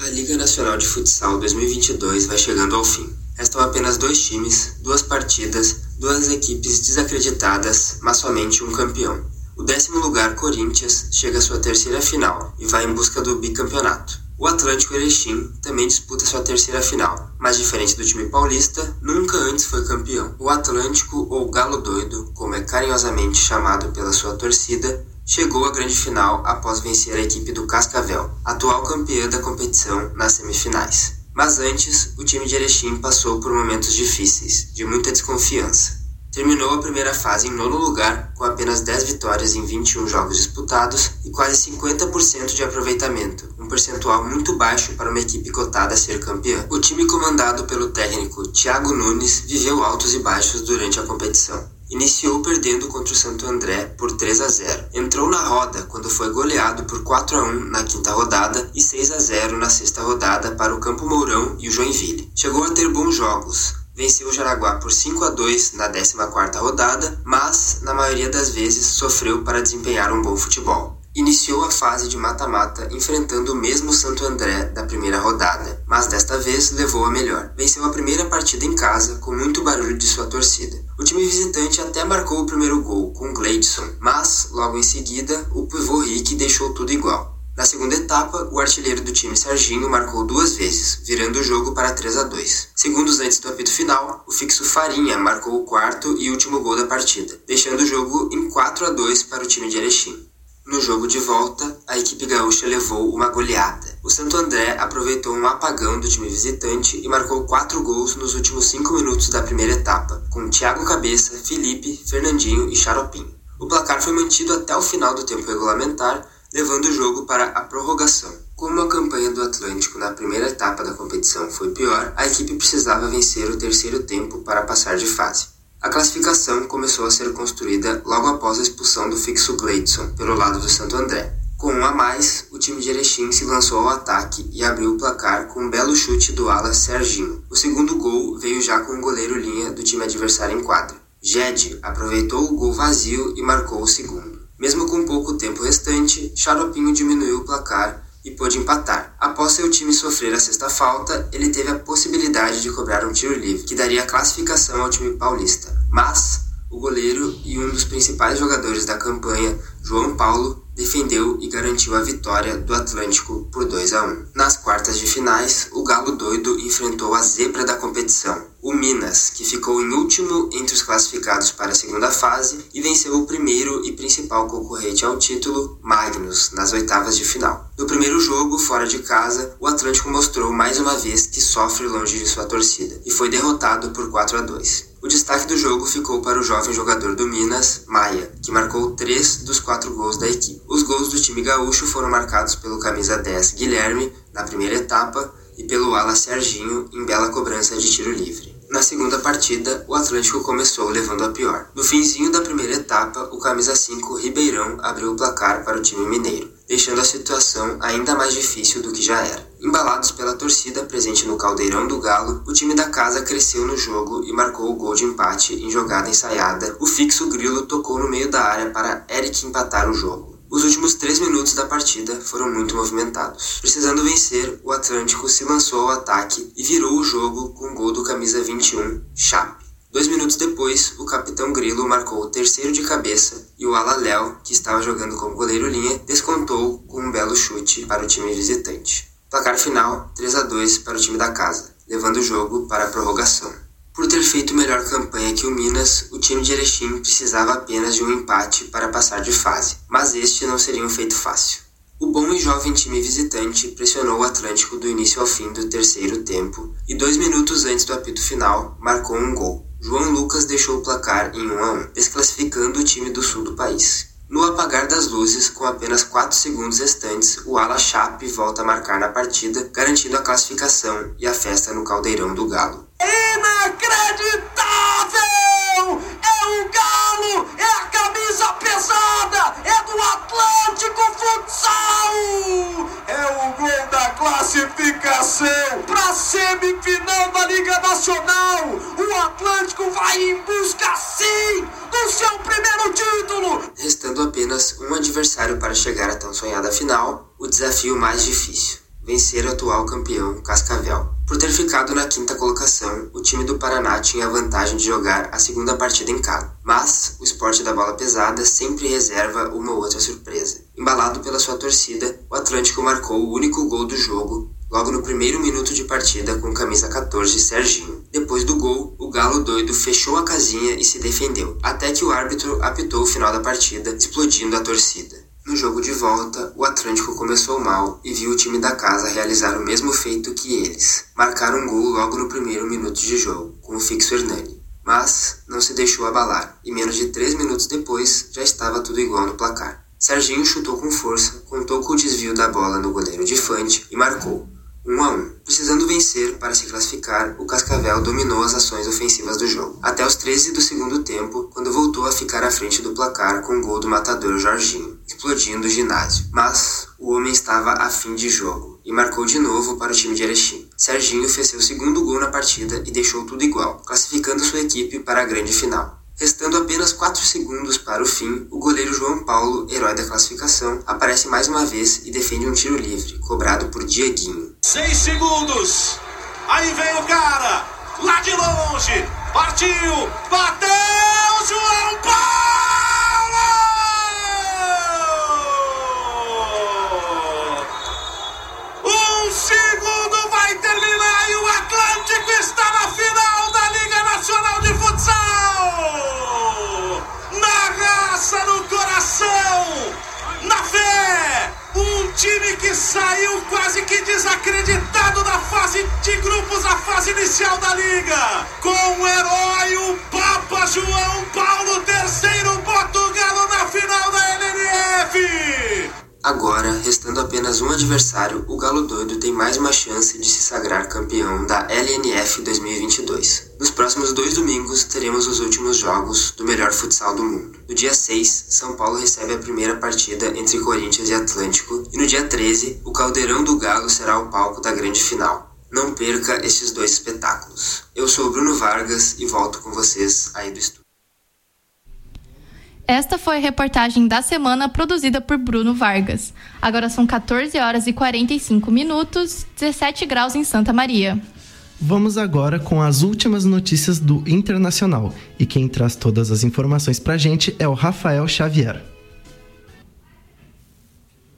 A Liga Nacional de Futsal 2022 vai chegando ao fim. Restam apenas dois times, duas partidas, duas equipes desacreditadas, mas somente um campeão. O décimo lugar, Corinthians, chega à sua terceira final e vai em busca do bicampeonato. O Atlântico Erechim também disputa sua terceira final, mas diferente do time paulista, nunca antes foi campeão. O Atlântico, ou Galo Doido, como é carinhosamente chamado pela sua torcida, chegou à grande final após vencer a equipe do Cascavel, atual campeã da competição, nas semifinais. Mas antes, o time de Erechim passou por momentos difíceis, de muita desconfiança. Terminou a primeira fase em nono lugar, com apenas 10 vitórias em 21 jogos disputados e quase 50% de aproveitamento, um percentual muito baixo para uma equipe cotada a ser campeã. O time comandado pelo técnico Thiago Nunes viveu altos e baixos durante a competição. Iniciou perdendo contra o Santo André por 3 a 0. Entrou na roda quando foi goleado por 4 a 1 na quinta rodada e 6 a 0 na sexta rodada para o Campo Mourão e o Joinville. Chegou a ter bons jogos, venceu o Jaraguá por 5 a 2 na 14ª rodada, mas na maioria das vezes sofreu para desempenhar um bom futebol. Iniciou a fase de mata-mata enfrentando o mesmo Santo André da primeira rodada, mas desta vez levou a melhor. Venceu a primeira partida em casa com muito barulho de sua torcida. O time visitante até marcou o primeiro gol com Gleidson, mas logo em seguida o pivô Rick deixou tudo igual. Na segunda etapa, o artilheiro do time Serginho marcou duas vezes, virando o jogo para 3 a 2. Segundos antes do apito final, o fixo Farinha marcou o quarto e último gol da partida, deixando o jogo em 4 a 2 para o time de Erechim. No jogo de volta, a equipe gaúcha levou uma goleada. O Santo André aproveitou um apagão do time visitante e marcou quatro gols nos últimos cinco minutos da primeira etapa, com Thiago Cabeça, Felipe, Fernandinho e Xaropinho. O placar foi mantido até o final do tempo regulamentar, levando o jogo para a prorrogação. Como a campanha do Atlântico na primeira etapa da competição foi pior, a equipe precisava vencer o terceiro tempo para passar de fase. A classificação começou a ser construída logo após a expulsão do fixo Gleidson pelo lado do Santo André. Com um a mais, o time de Erechim se lançou ao ataque e abriu o placar com um belo chute do ala Serginho. O segundo gol veio já com o goleiro linha do time adversário em quadra. Jed aproveitou o gol vazio e marcou o segundo. Mesmo com pouco tempo restante, Xaropinho diminuiu o placar e pôde empatar. Após seu time sofrer a sexta falta, ele teve a possibilidade de cobrar um tiro livre, que daria classificação ao time paulista. Mas o goleiro e um dos principais jogadores da campanha, João Paulo, defendeu e garantiu a vitória do Atlântico por 2 a 1. Nas quartas de finais, o Galo Doido enfrentou a zebra da competição, o Minas, que ficou em último entre os classificados para a segunda fase e venceu o primeiro e principal concorrente ao título, Magnus, nas oitavas de final. No primeiro jogo, fora de casa, o Atlântico mostrou mais uma vez que sofre longe de sua torcida e foi derrotado por 4 a 2. O destaque do jogo ficou para o jovem jogador do Minas, Maia, que marcou três dos quatro gols da equipe. Os gols do time gaúcho foram marcados pelo camisa 10 Guilherme, na primeira etapa, e pelo ala Serginho, em bela cobrança de tiro livre. Na segunda partida, o Atlântico começou levando a pior. No finzinho da primeira etapa, o camisa 5 Ribeirão abriu o placar para o time mineiro, deixando a situação ainda mais difícil do que já era. Embalados pela torcida presente no caldeirão do Galo, o time da casa cresceu no jogo e marcou o gol de empate em jogada ensaiada. O fixo Grilo tocou no meio da área para Eric empatar o jogo. Os últimos três minutos da partida foram muito movimentados. Precisando vencer, o Atlântico se lançou ao ataque e virou o jogo com o gol do camisa 21, Chape. Dois minutos depois, o capitão Grilo marcou o terceiro de cabeça e o ala Léo, que estava jogando como goleiro linha, descontou com um belo chute para o time visitante. Placar final 3 a 2 para o time da casa, levando o jogo para a prorrogação. Por ter feito melhor campanha que o Minas, o time de Erechim precisava apenas de um empate para passar de fase, mas este não seria um feito fácil. O bom e jovem time visitante pressionou o Atlântico do início ao fim do terceiro tempo e dois minutos antes do apito final marcou um gol. João Lucas deixou o placar em 1 a 1, desclassificando o time do sul do país. No apagar das luzes, com apenas 4 segundos restantes, o Ala Chape volta a marcar na partida, garantindo a classificação e a festa no caldeirão do Galo. Inacreditável! É o Galo! É a camisa pesada! É do Atlântico Futsal! É o gol da classificação para semifinal da Liga Nacional! O Atlântico vai em busca, sim, do seu primeiro título! Restando apenas um adversário para chegar à tão sonhada final, o desafio mais difícil: vencer o atual campeão Cascavel. Por ter ficado na quinta colocação, o time do Paraná tinha a vantagem de jogar a segunda partida em casa. Mas o esporte da bola pesada sempre reserva uma outra surpresa. Embalado pela sua torcida, o Atlântico marcou o único gol do jogo logo no primeiro minuto de partida com camisa 14 Serginho. Depois do gol, o Galo doido fechou a casinha e se defendeu, até que o árbitro apitou o final da partida, explodindo a torcida. No jogo de volta, o Atlântico começou mal e viu o time da casa realizar o mesmo feito que eles, marcar um gol logo no primeiro minuto de jogo, com o fixo Hernani. Mas não se deixou abalar, e menos de três minutos depois já estava tudo igual no placar. Serginho chutou com força, contou com o desvio da bola no goleiro de Fante e marcou, 1 a 1. Precisando vencer para se classificar, o Cascavel dominou as ações ofensivas do jogo, até os 13 do segundo tempo, quando voltou a ficar à frente do placar com o gol do matador Jorginho, explodindo o ginásio. Mas o homem estava a fim de jogo e marcou de novo para o time de Erechim. Serginho fez seu segundo gol na partida e deixou tudo igual, classificando sua equipe para a grande final. Restando apenas 4 segundos para o fim, o goleiro João Paulo, herói da classificação, aparece mais uma vez e defende um tiro livre, cobrado por Dieguinho. 6 segundos! Aí vem o cara! Lá de longe! Partiu! Bateu! João Paulo! Atlântico está na final da Liga Nacional de raça no coração, na fé. Um time que saiu quase que desacreditado da fase de grupos, a fase inicial da liga. Com o herói, o Papa João Paulo III, Galo na final da LNF. Agora, restando apenas um adversário, o Galo Doido tem mais uma chance de se sagrar campeão da LNF 2022. Nos próximos dois domingos, teremos os últimos jogos do melhor futsal do mundo. No dia 6, São Paulo recebe a primeira partida entre Corinthians e Atlântico, e no dia 13, o Caldeirão do Galo será o palco da grande final. Não perca estes dois espetáculos. Eu sou Bruno Vargas e volto com vocês aí do estúdio. Esta foi a reportagem da semana produzida por Bruno Vargas. Agora são 14 horas e 45 minutos, 17 graus em Santa Maria. Vamos agora com as últimas notícias do Internacional. E quem traz todas as informações pra gente é o Rafael Xavier.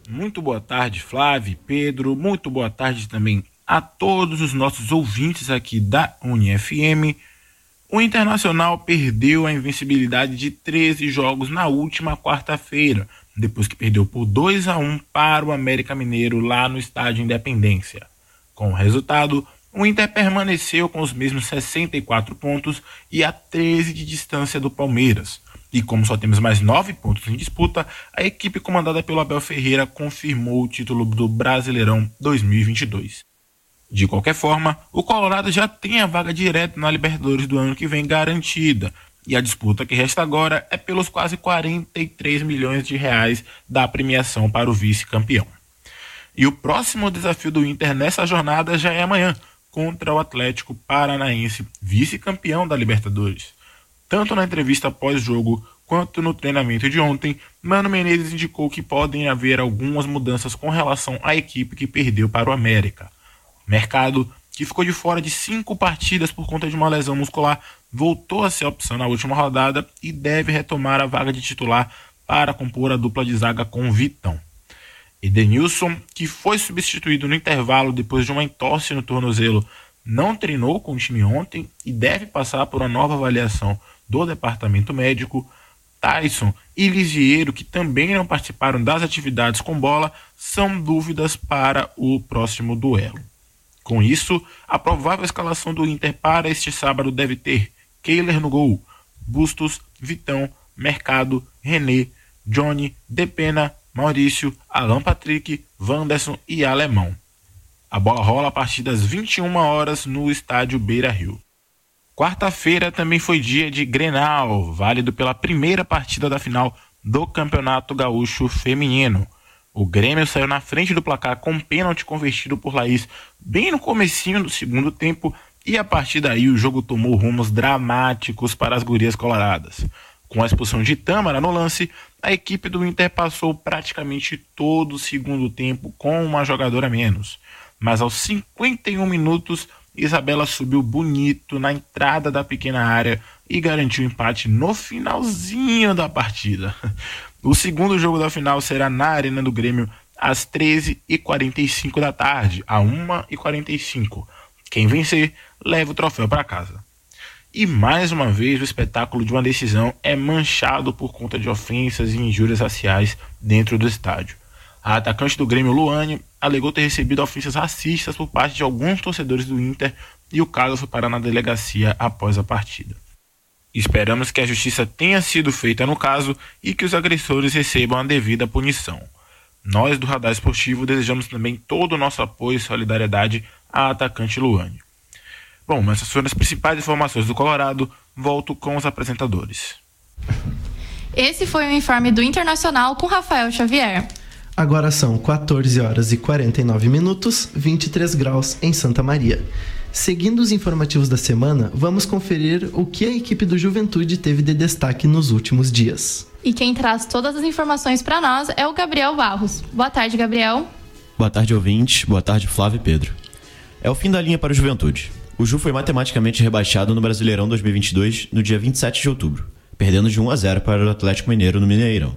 Muito boa tarde, Flávio e Pedro. Muito boa tarde também a todos os nossos ouvintes aqui da UniFM. O Internacional perdeu a invencibilidade de 13 jogos na última quarta-feira, depois que perdeu por 2 a 1 para o América Mineiro lá no Estádio Independência. Com o resultado, o Inter permaneceu com os mesmos 64 pontos e a 13 de distância do Palmeiras. E como só temos mais 9 pontos em disputa, a equipe comandada pelo Abel Ferreira confirmou o título do Brasileirão 2022. De qualquer forma, o Colorado já tem a vaga direta na Libertadores do ano que vem garantida, e a disputa que resta agora é pelos quase 43 milhões de reais da premiação para o vice-campeão. E o próximo desafio do Inter nessa jornada já é amanhã, contra o Atlético Paranaense, vice-campeão da Libertadores. Tanto na entrevista pós-jogo quanto no treinamento de ontem, Mano Menezes indicou que podem haver algumas mudanças com relação à equipe que perdeu para o América. Mercado, que ficou de fora de cinco partidas por conta de uma lesão muscular, voltou a ser opção na última rodada e deve retomar a vaga de titular para compor a dupla de zaga com Vitão. Edenilson, que foi substituído no intervalo depois de uma entorse no tornozelo, não treinou com o time ontem e deve passar por uma nova avaliação do departamento médico. Tyson e Lisieiro, que também não participaram das atividades com bola, são dúvidas para o próximo duelo. Com isso, a provável escalação do Inter para este sábado deve ter Kehler no gol, Bustos, Vitão, Mercado, René, Johnny, Depena, Maurício, Alan Patrick, Wanderson e Alemão. A bola rola a partir das 21 horas no estádio Beira Rio. Quarta-feira também foi dia de Grenal, válido pela primeira partida da final do Campeonato Gaúcho Feminino. O Grêmio saiu na frente do placar com um pênalti convertido por Laís bem no comecinho do segundo tempo e a partir daí o jogo tomou rumos dramáticos para as gurias coloradas. Com a expulsão de Tâmara no lance, a equipe do Inter passou praticamente todo o segundo tempo com uma jogadora menos. Mas aos 51 minutos, Isabela subiu bonito na entrada da pequena área e garantiu empate no finalzinho da partida. O segundo jogo da final será na Arena do Grêmio às 13h45 da tarde, a 1h45. Quem vencer leva o troféu para casa. E mais uma vez o espetáculo de uma decisão é manchado por conta de ofensas e injúrias raciais dentro do estádio. A atacante do Grêmio, Luane, alegou ter recebido ofensas racistas por parte de alguns torcedores do Inter e o caso foi parar na delegacia após a partida. Esperamos que a justiça tenha sido feita no caso e que os agressores recebam a devida punição. Nós do Radar Esportivo desejamos também todo o nosso apoio e solidariedade à atacante Luane. Bom, essas foram as principais informações do Colorado. Volto com os apresentadores. Esse foi o informe do Internacional com Rafael Xavier. Agora são 14 horas e 49 minutos, 23 graus em Santa Maria. Seguindo os informativos da semana, vamos conferir o que a equipe do Juventude teve de destaque nos últimos dias. E quem traz todas as informações para nós é o Gabriel Barros. Boa tarde, Gabriel. Boa tarde, ouvintes. Boa tarde, Flávio e Pedro. É o fim da linha para o Juventude. O Ju foi matematicamente rebaixado no Brasileirão 2022 no dia 27 de outubro, perdendo de 1 a 0 para o Atlético Mineiro no Mineirão.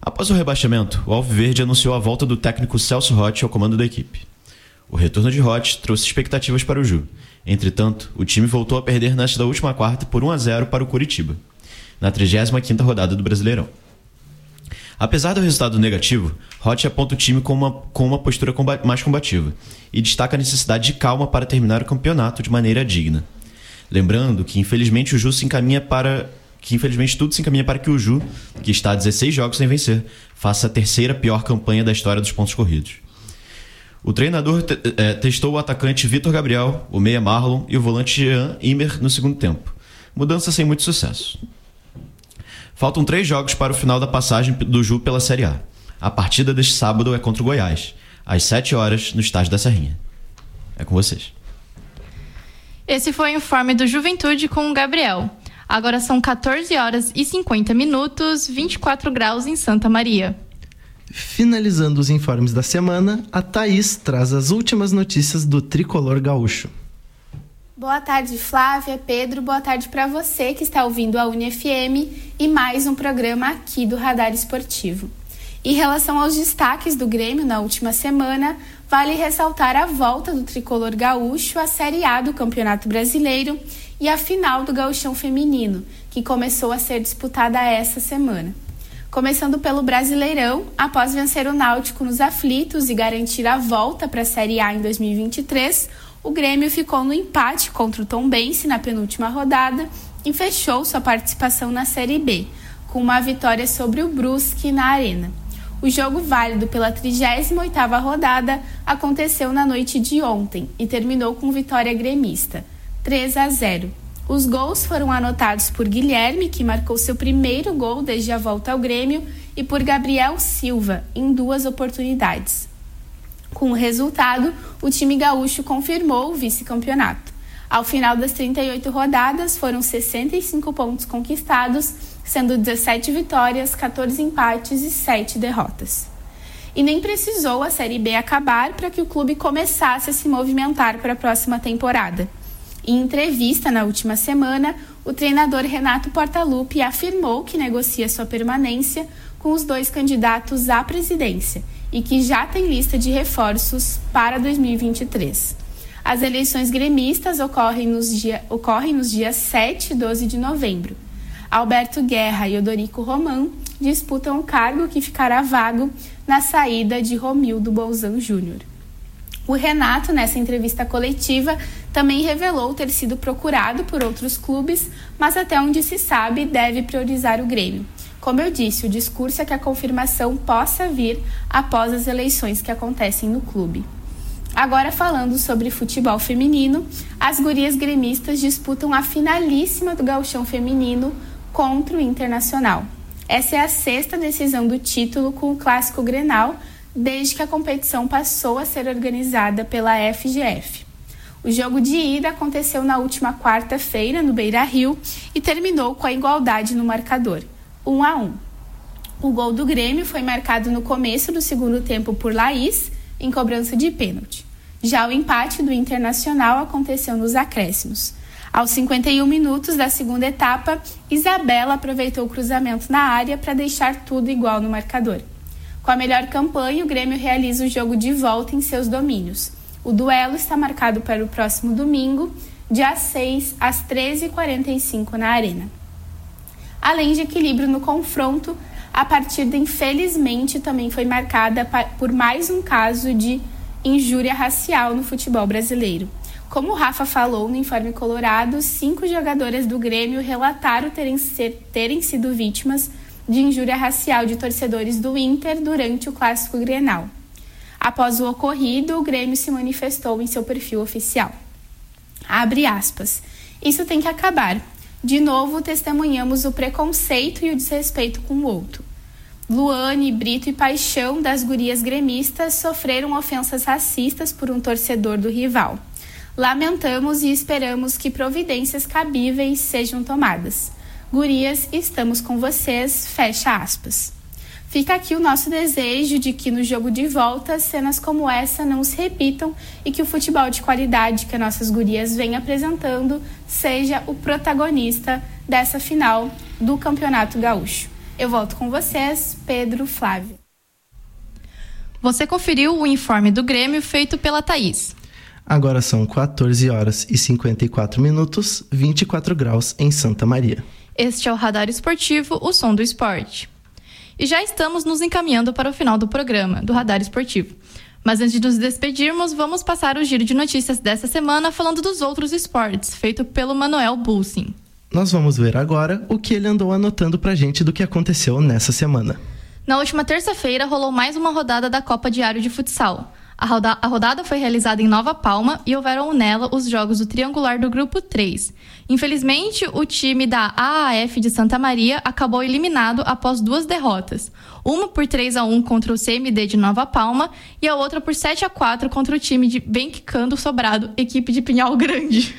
Após o rebaixamento, o Alviverde anunciou a volta do técnico Celso Rotti ao comando da equipe. O retorno de Hot trouxe expectativas para o Ju. Entretanto, o time voltou a perder nesta última quarta por 1 a 0 para o Curitiba, na 35ª rodada do Brasileirão. Apesar do resultado negativo, Hot aponta o time com uma, com uma postura mais combativa e destaca a necessidade de calma para terminar o campeonato de maneira digna. Lembrando que infelizmente o Ju se encaminha para que infelizmente tudo se encaminha para que o Ju, que está a 16 jogos sem vencer, faça a terceira pior campanha da história dos pontos corridos. O treinador te é, testou o atacante Vitor Gabriel, o meia Marlon e o volante Jean Imer no segundo tempo. Mudança sem muito sucesso. Faltam três jogos para o final da passagem do Ju pela Série A. A partida deste sábado é contra o Goiás, às 7 horas, no estádio da Serrinha. É com vocês. Esse foi o informe do Juventude com o Gabriel. Agora são 14 horas e 50 minutos, 24 graus em Santa Maria. Finalizando os informes da semana, a Thaís traz as últimas notícias do tricolor gaúcho. Boa tarde, Flávia, Pedro. Boa tarde para você que está ouvindo a UniFM e mais um programa aqui do Radar Esportivo. Em relação aos destaques do Grêmio na última semana, vale ressaltar a volta do tricolor gaúcho à Série A do Campeonato Brasileiro e a final do Gauchão Feminino, que começou a ser disputada essa semana. Começando pelo Brasileirão, após vencer o Náutico nos aflitos e garantir a volta para a Série A em 2023, o Grêmio ficou no empate contra o Tombense na penúltima rodada e fechou sua participação na Série B, com uma vitória sobre o Brusque na Arena. O jogo válido pela 38ª rodada aconteceu na noite de ontem e terminou com vitória gremista, 3 a 0. Os gols foram anotados por Guilherme, que marcou seu primeiro gol desde a volta ao Grêmio, e por Gabriel Silva, em duas oportunidades. Com o resultado, o time gaúcho confirmou o vice-campeonato. Ao final das 38 rodadas, foram 65 pontos conquistados, sendo 17 vitórias, 14 empates e 7 derrotas. E nem precisou a Série B acabar para que o clube começasse a se movimentar para a próxima temporada. Em entrevista na última semana, o treinador Renato Portaluppi afirmou que negocia sua permanência com os dois candidatos à presidência e que já tem lista de reforços para 2023. As eleições gremistas ocorrem nos, dia, ocorrem nos dias 7 e 12 de novembro. Alberto Guerra e Odorico Romão disputam o cargo que ficará vago na saída de Romildo Bolzan Júnior. O Renato, nessa entrevista coletiva, também revelou ter sido procurado por outros clubes, mas até onde se sabe, deve priorizar o Grêmio. Como eu disse, o discurso é que a confirmação possa vir após as eleições que acontecem no clube. Agora falando sobre futebol feminino, as gurias gremistas disputam a finalíssima do gauchão feminino contra o Internacional. Essa é a sexta decisão do título com o clássico Grenal, desde que a competição passou a ser organizada pela FGF. O jogo de ida aconteceu na última quarta-feira no Beira-Rio e terminou com a igualdade no marcador, 1 a 1. O gol do Grêmio foi marcado no começo do segundo tempo por Laís, em cobrança de pênalti. Já o empate do Internacional aconteceu nos acréscimos. Aos 51 minutos da segunda etapa, Isabela aproveitou o cruzamento na área para deixar tudo igual no marcador. Com a melhor campanha, o Grêmio realiza o jogo de volta em seus domínios. O duelo está marcado para o próximo domingo, dia 6, às 13h45 na Arena. Além de equilíbrio no confronto, a partida infelizmente também foi marcada por mais um caso de injúria racial no futebol brasileiro. Como o Rafa falou no informe colorado, cinco jogadoras do Grêmio relataram terem, ser, terem sido vítimas de injúria racial de torcedores do Inter durante o clássico Grenal. Após o ocorrido, o Grêmio se manifestou em seu perfil oficial. Abre aspas. Isso tem que acabar. De novo, testemunhamos o preconceito e o desrespeito com o outro. Luane, Brito e Paixão das gurias gremistas sofreram ofensas racistas por um torcedor do rival. Lamentamos e esperamos que providências cabíveis sejam tomadas. Gurias, estamos com vocês. Fecha aspas. Fica aqui o nosso desejo de que no jogo de volta cenas como essa não se repitam e que o futebol de qualidade que nossas gurias vêm apresentando seja o protagonista dessa final do Campeonato Gaúcho. Eu volto com vocês, Pedro Flávio. Você conferiu o informe do Grêmio feito pela Thaís. Agora são 14 horas e 54 minutos, 24 graus em Santa Maria. Este é o Radar Esportivo, o som do esporte. E já estamos nos encaminhando para o final do programa, do Radar Esportivo. Mas antes de nos despedirmos, vamos passar o giro de notícias dessa semana falando dos outros esportes, feito pelo Manuel Bulsin. Nós vamos ver agora o que ele andou anotando pra gente do que aconteceu nessa semana. Na última terça-feira rolou mais uma rodada da Copa Diário de Futsal. A, roda a rodada foi realizada em Nova Palma e houveram nela os jogos do triangular do grupo 3. Infelizmente, o time da AAF de Santa Maria acabou eliminado após duas derrotas. Uma por 3 a 1 contra o CMD de Nova Palma e a outra por 7 a 4 contra o time de Benquicando Sobrado, equipe de Pinhal Grande.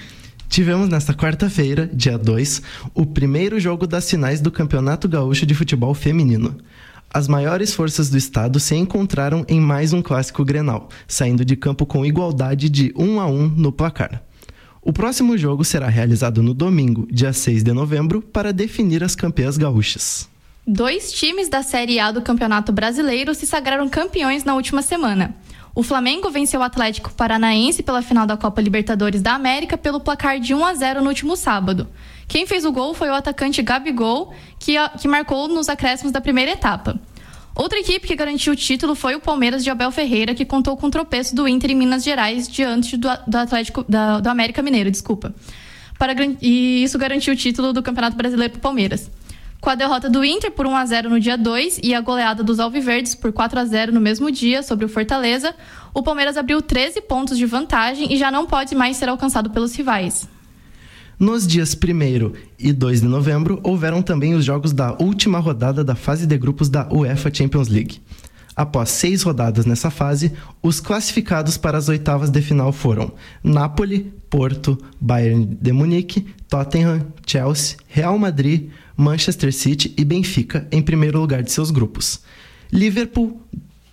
Tivemos nesta quarta-feira, dia 2, o primeiro jogo das finais do Campeonato Gaúcho de Futebol Feminino. As maiores forças do estado se encontraram em mais um clássico Grenal, saindo de campo com igualdade de 1 a 1 no placar. O próximo jogo será realizado no domingo, dia 6 de novembro, para definir as campeãs gaúchas. Dois times da Série A do Campeonato Brasileiro se sagraram campeões na última semana. O Flamengo venceu o Atlético Paranaense pela final da Copa Libertadores da América pelo placar de 1 a 0 no último sábado. Quem fez o gol foi o atacante Gabigol, que, que marcou nos acréscimos da primeira etapa. Outra equipe que garantiu o título foi o Palmeiras de Abel Ferreira, que contou com o tropeço do Inter em Minas Gerais diante do, do Atlético da, do América Mineiro, desculpa. Para, e isso garantiu o título do Campeonato Brasileiro para o Palmeiras. Com a derrota do Inter por 1 a 0 no dia 2 e a goleada dos Alviverdes por 4 a 0 no mesmo dia sobre o Fortaleza, o Palmeiras abriu 13 pontos de vantagem e já não pode mais ser alcançado pelos rivais. Nos dias 1 e 2 de novembro, houveram também os jogos da última rodada da fase de grupos da UEFA Champions League. Após seis rodadas nessa fase, os classificados para as oitavas de final foram Napoli, Porto, Bayern de Munique, Tottenham, Chelsea, Real Madrid, Manchester City e Benfica em primeiro lugar de seus grupos. Liverpool,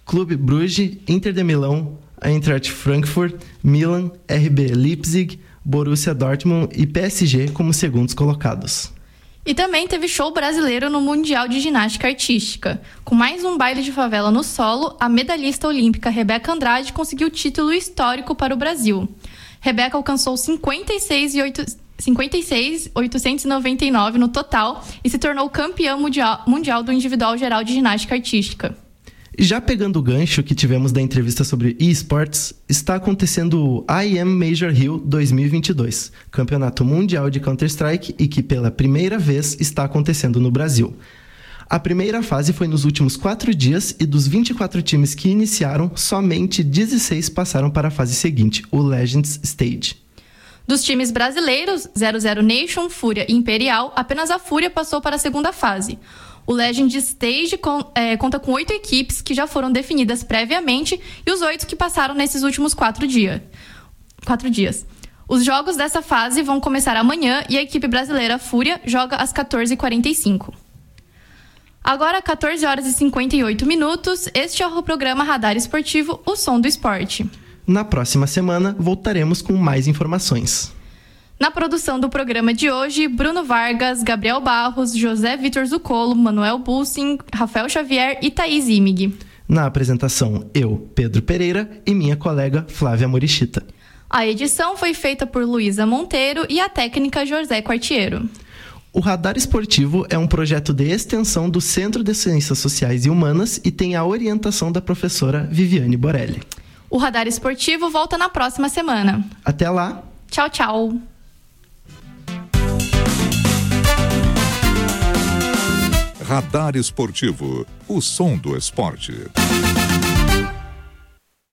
Clube Bruges, Inter de Milão, Eintracht Frankfurt, Milan, RB Leipzig, Borussia Dortmund e PSG como segundos colocados. E também teve show brasileiro no Mundial de Ginástica Artística. Com mais um baile de favela no solo, a medalhista olímpica Rebeca Andrade conseguiu título histórico para o Brasil. Rebeca alcançou 56 e 8, 56,899 no total e se tornou campeã mundial do individual geral de ginástica artística. Já pegando o gancho que tivemos da entrevista sobre esports, está acontecendo o IM Major Hill 2022, campeonato mundial de Counter-Strike e que pela primeira vez está acontecendo no Brasil. A primeira fase foi nos últimos quatro dias e dos 24 times que iniciaram, somente 16 passaram para a fase seguinte, o Legends Stage. Dos times brasileiros, 00 Nation, Fúria e Imperial, apenas a Fúria passou para a segunda fase. O Legend Stage é, conta com oito equipes que já foram definidas previamente e os oito que passaram nesses últimos quatro, dia, quatro dias. Os jogos dessa fase vão começar amanhã e a equipe brasileira Fúria joga às 14h45. Agora, 14 horas e 58 minutos, este é o programa Radar Esportivo, o som do esporte. Na próxima semana, voltaremos com mais informações. Na produção do programa de hoje, Bruno Vargas, Gabriel Barros, José Vitor Zucolo, Manuel Bulsing, Rafael Xavier e Thaís Imig. Na apresentação, eu, Pedro Pereira, e minha colega Flávia Morichita. A edição foi feita por Luísa Monteiro e a técnica José Quartiero. O Radar Esportivo é um projeto de extensão do Centro de Ciências Sociais e Humanas e tem a orientação da professora Viviane Borelli. O Radar Esportivo volta na próxima semana. Até lá! Tchau, tchau! Radar Esportivo, o som do esporte.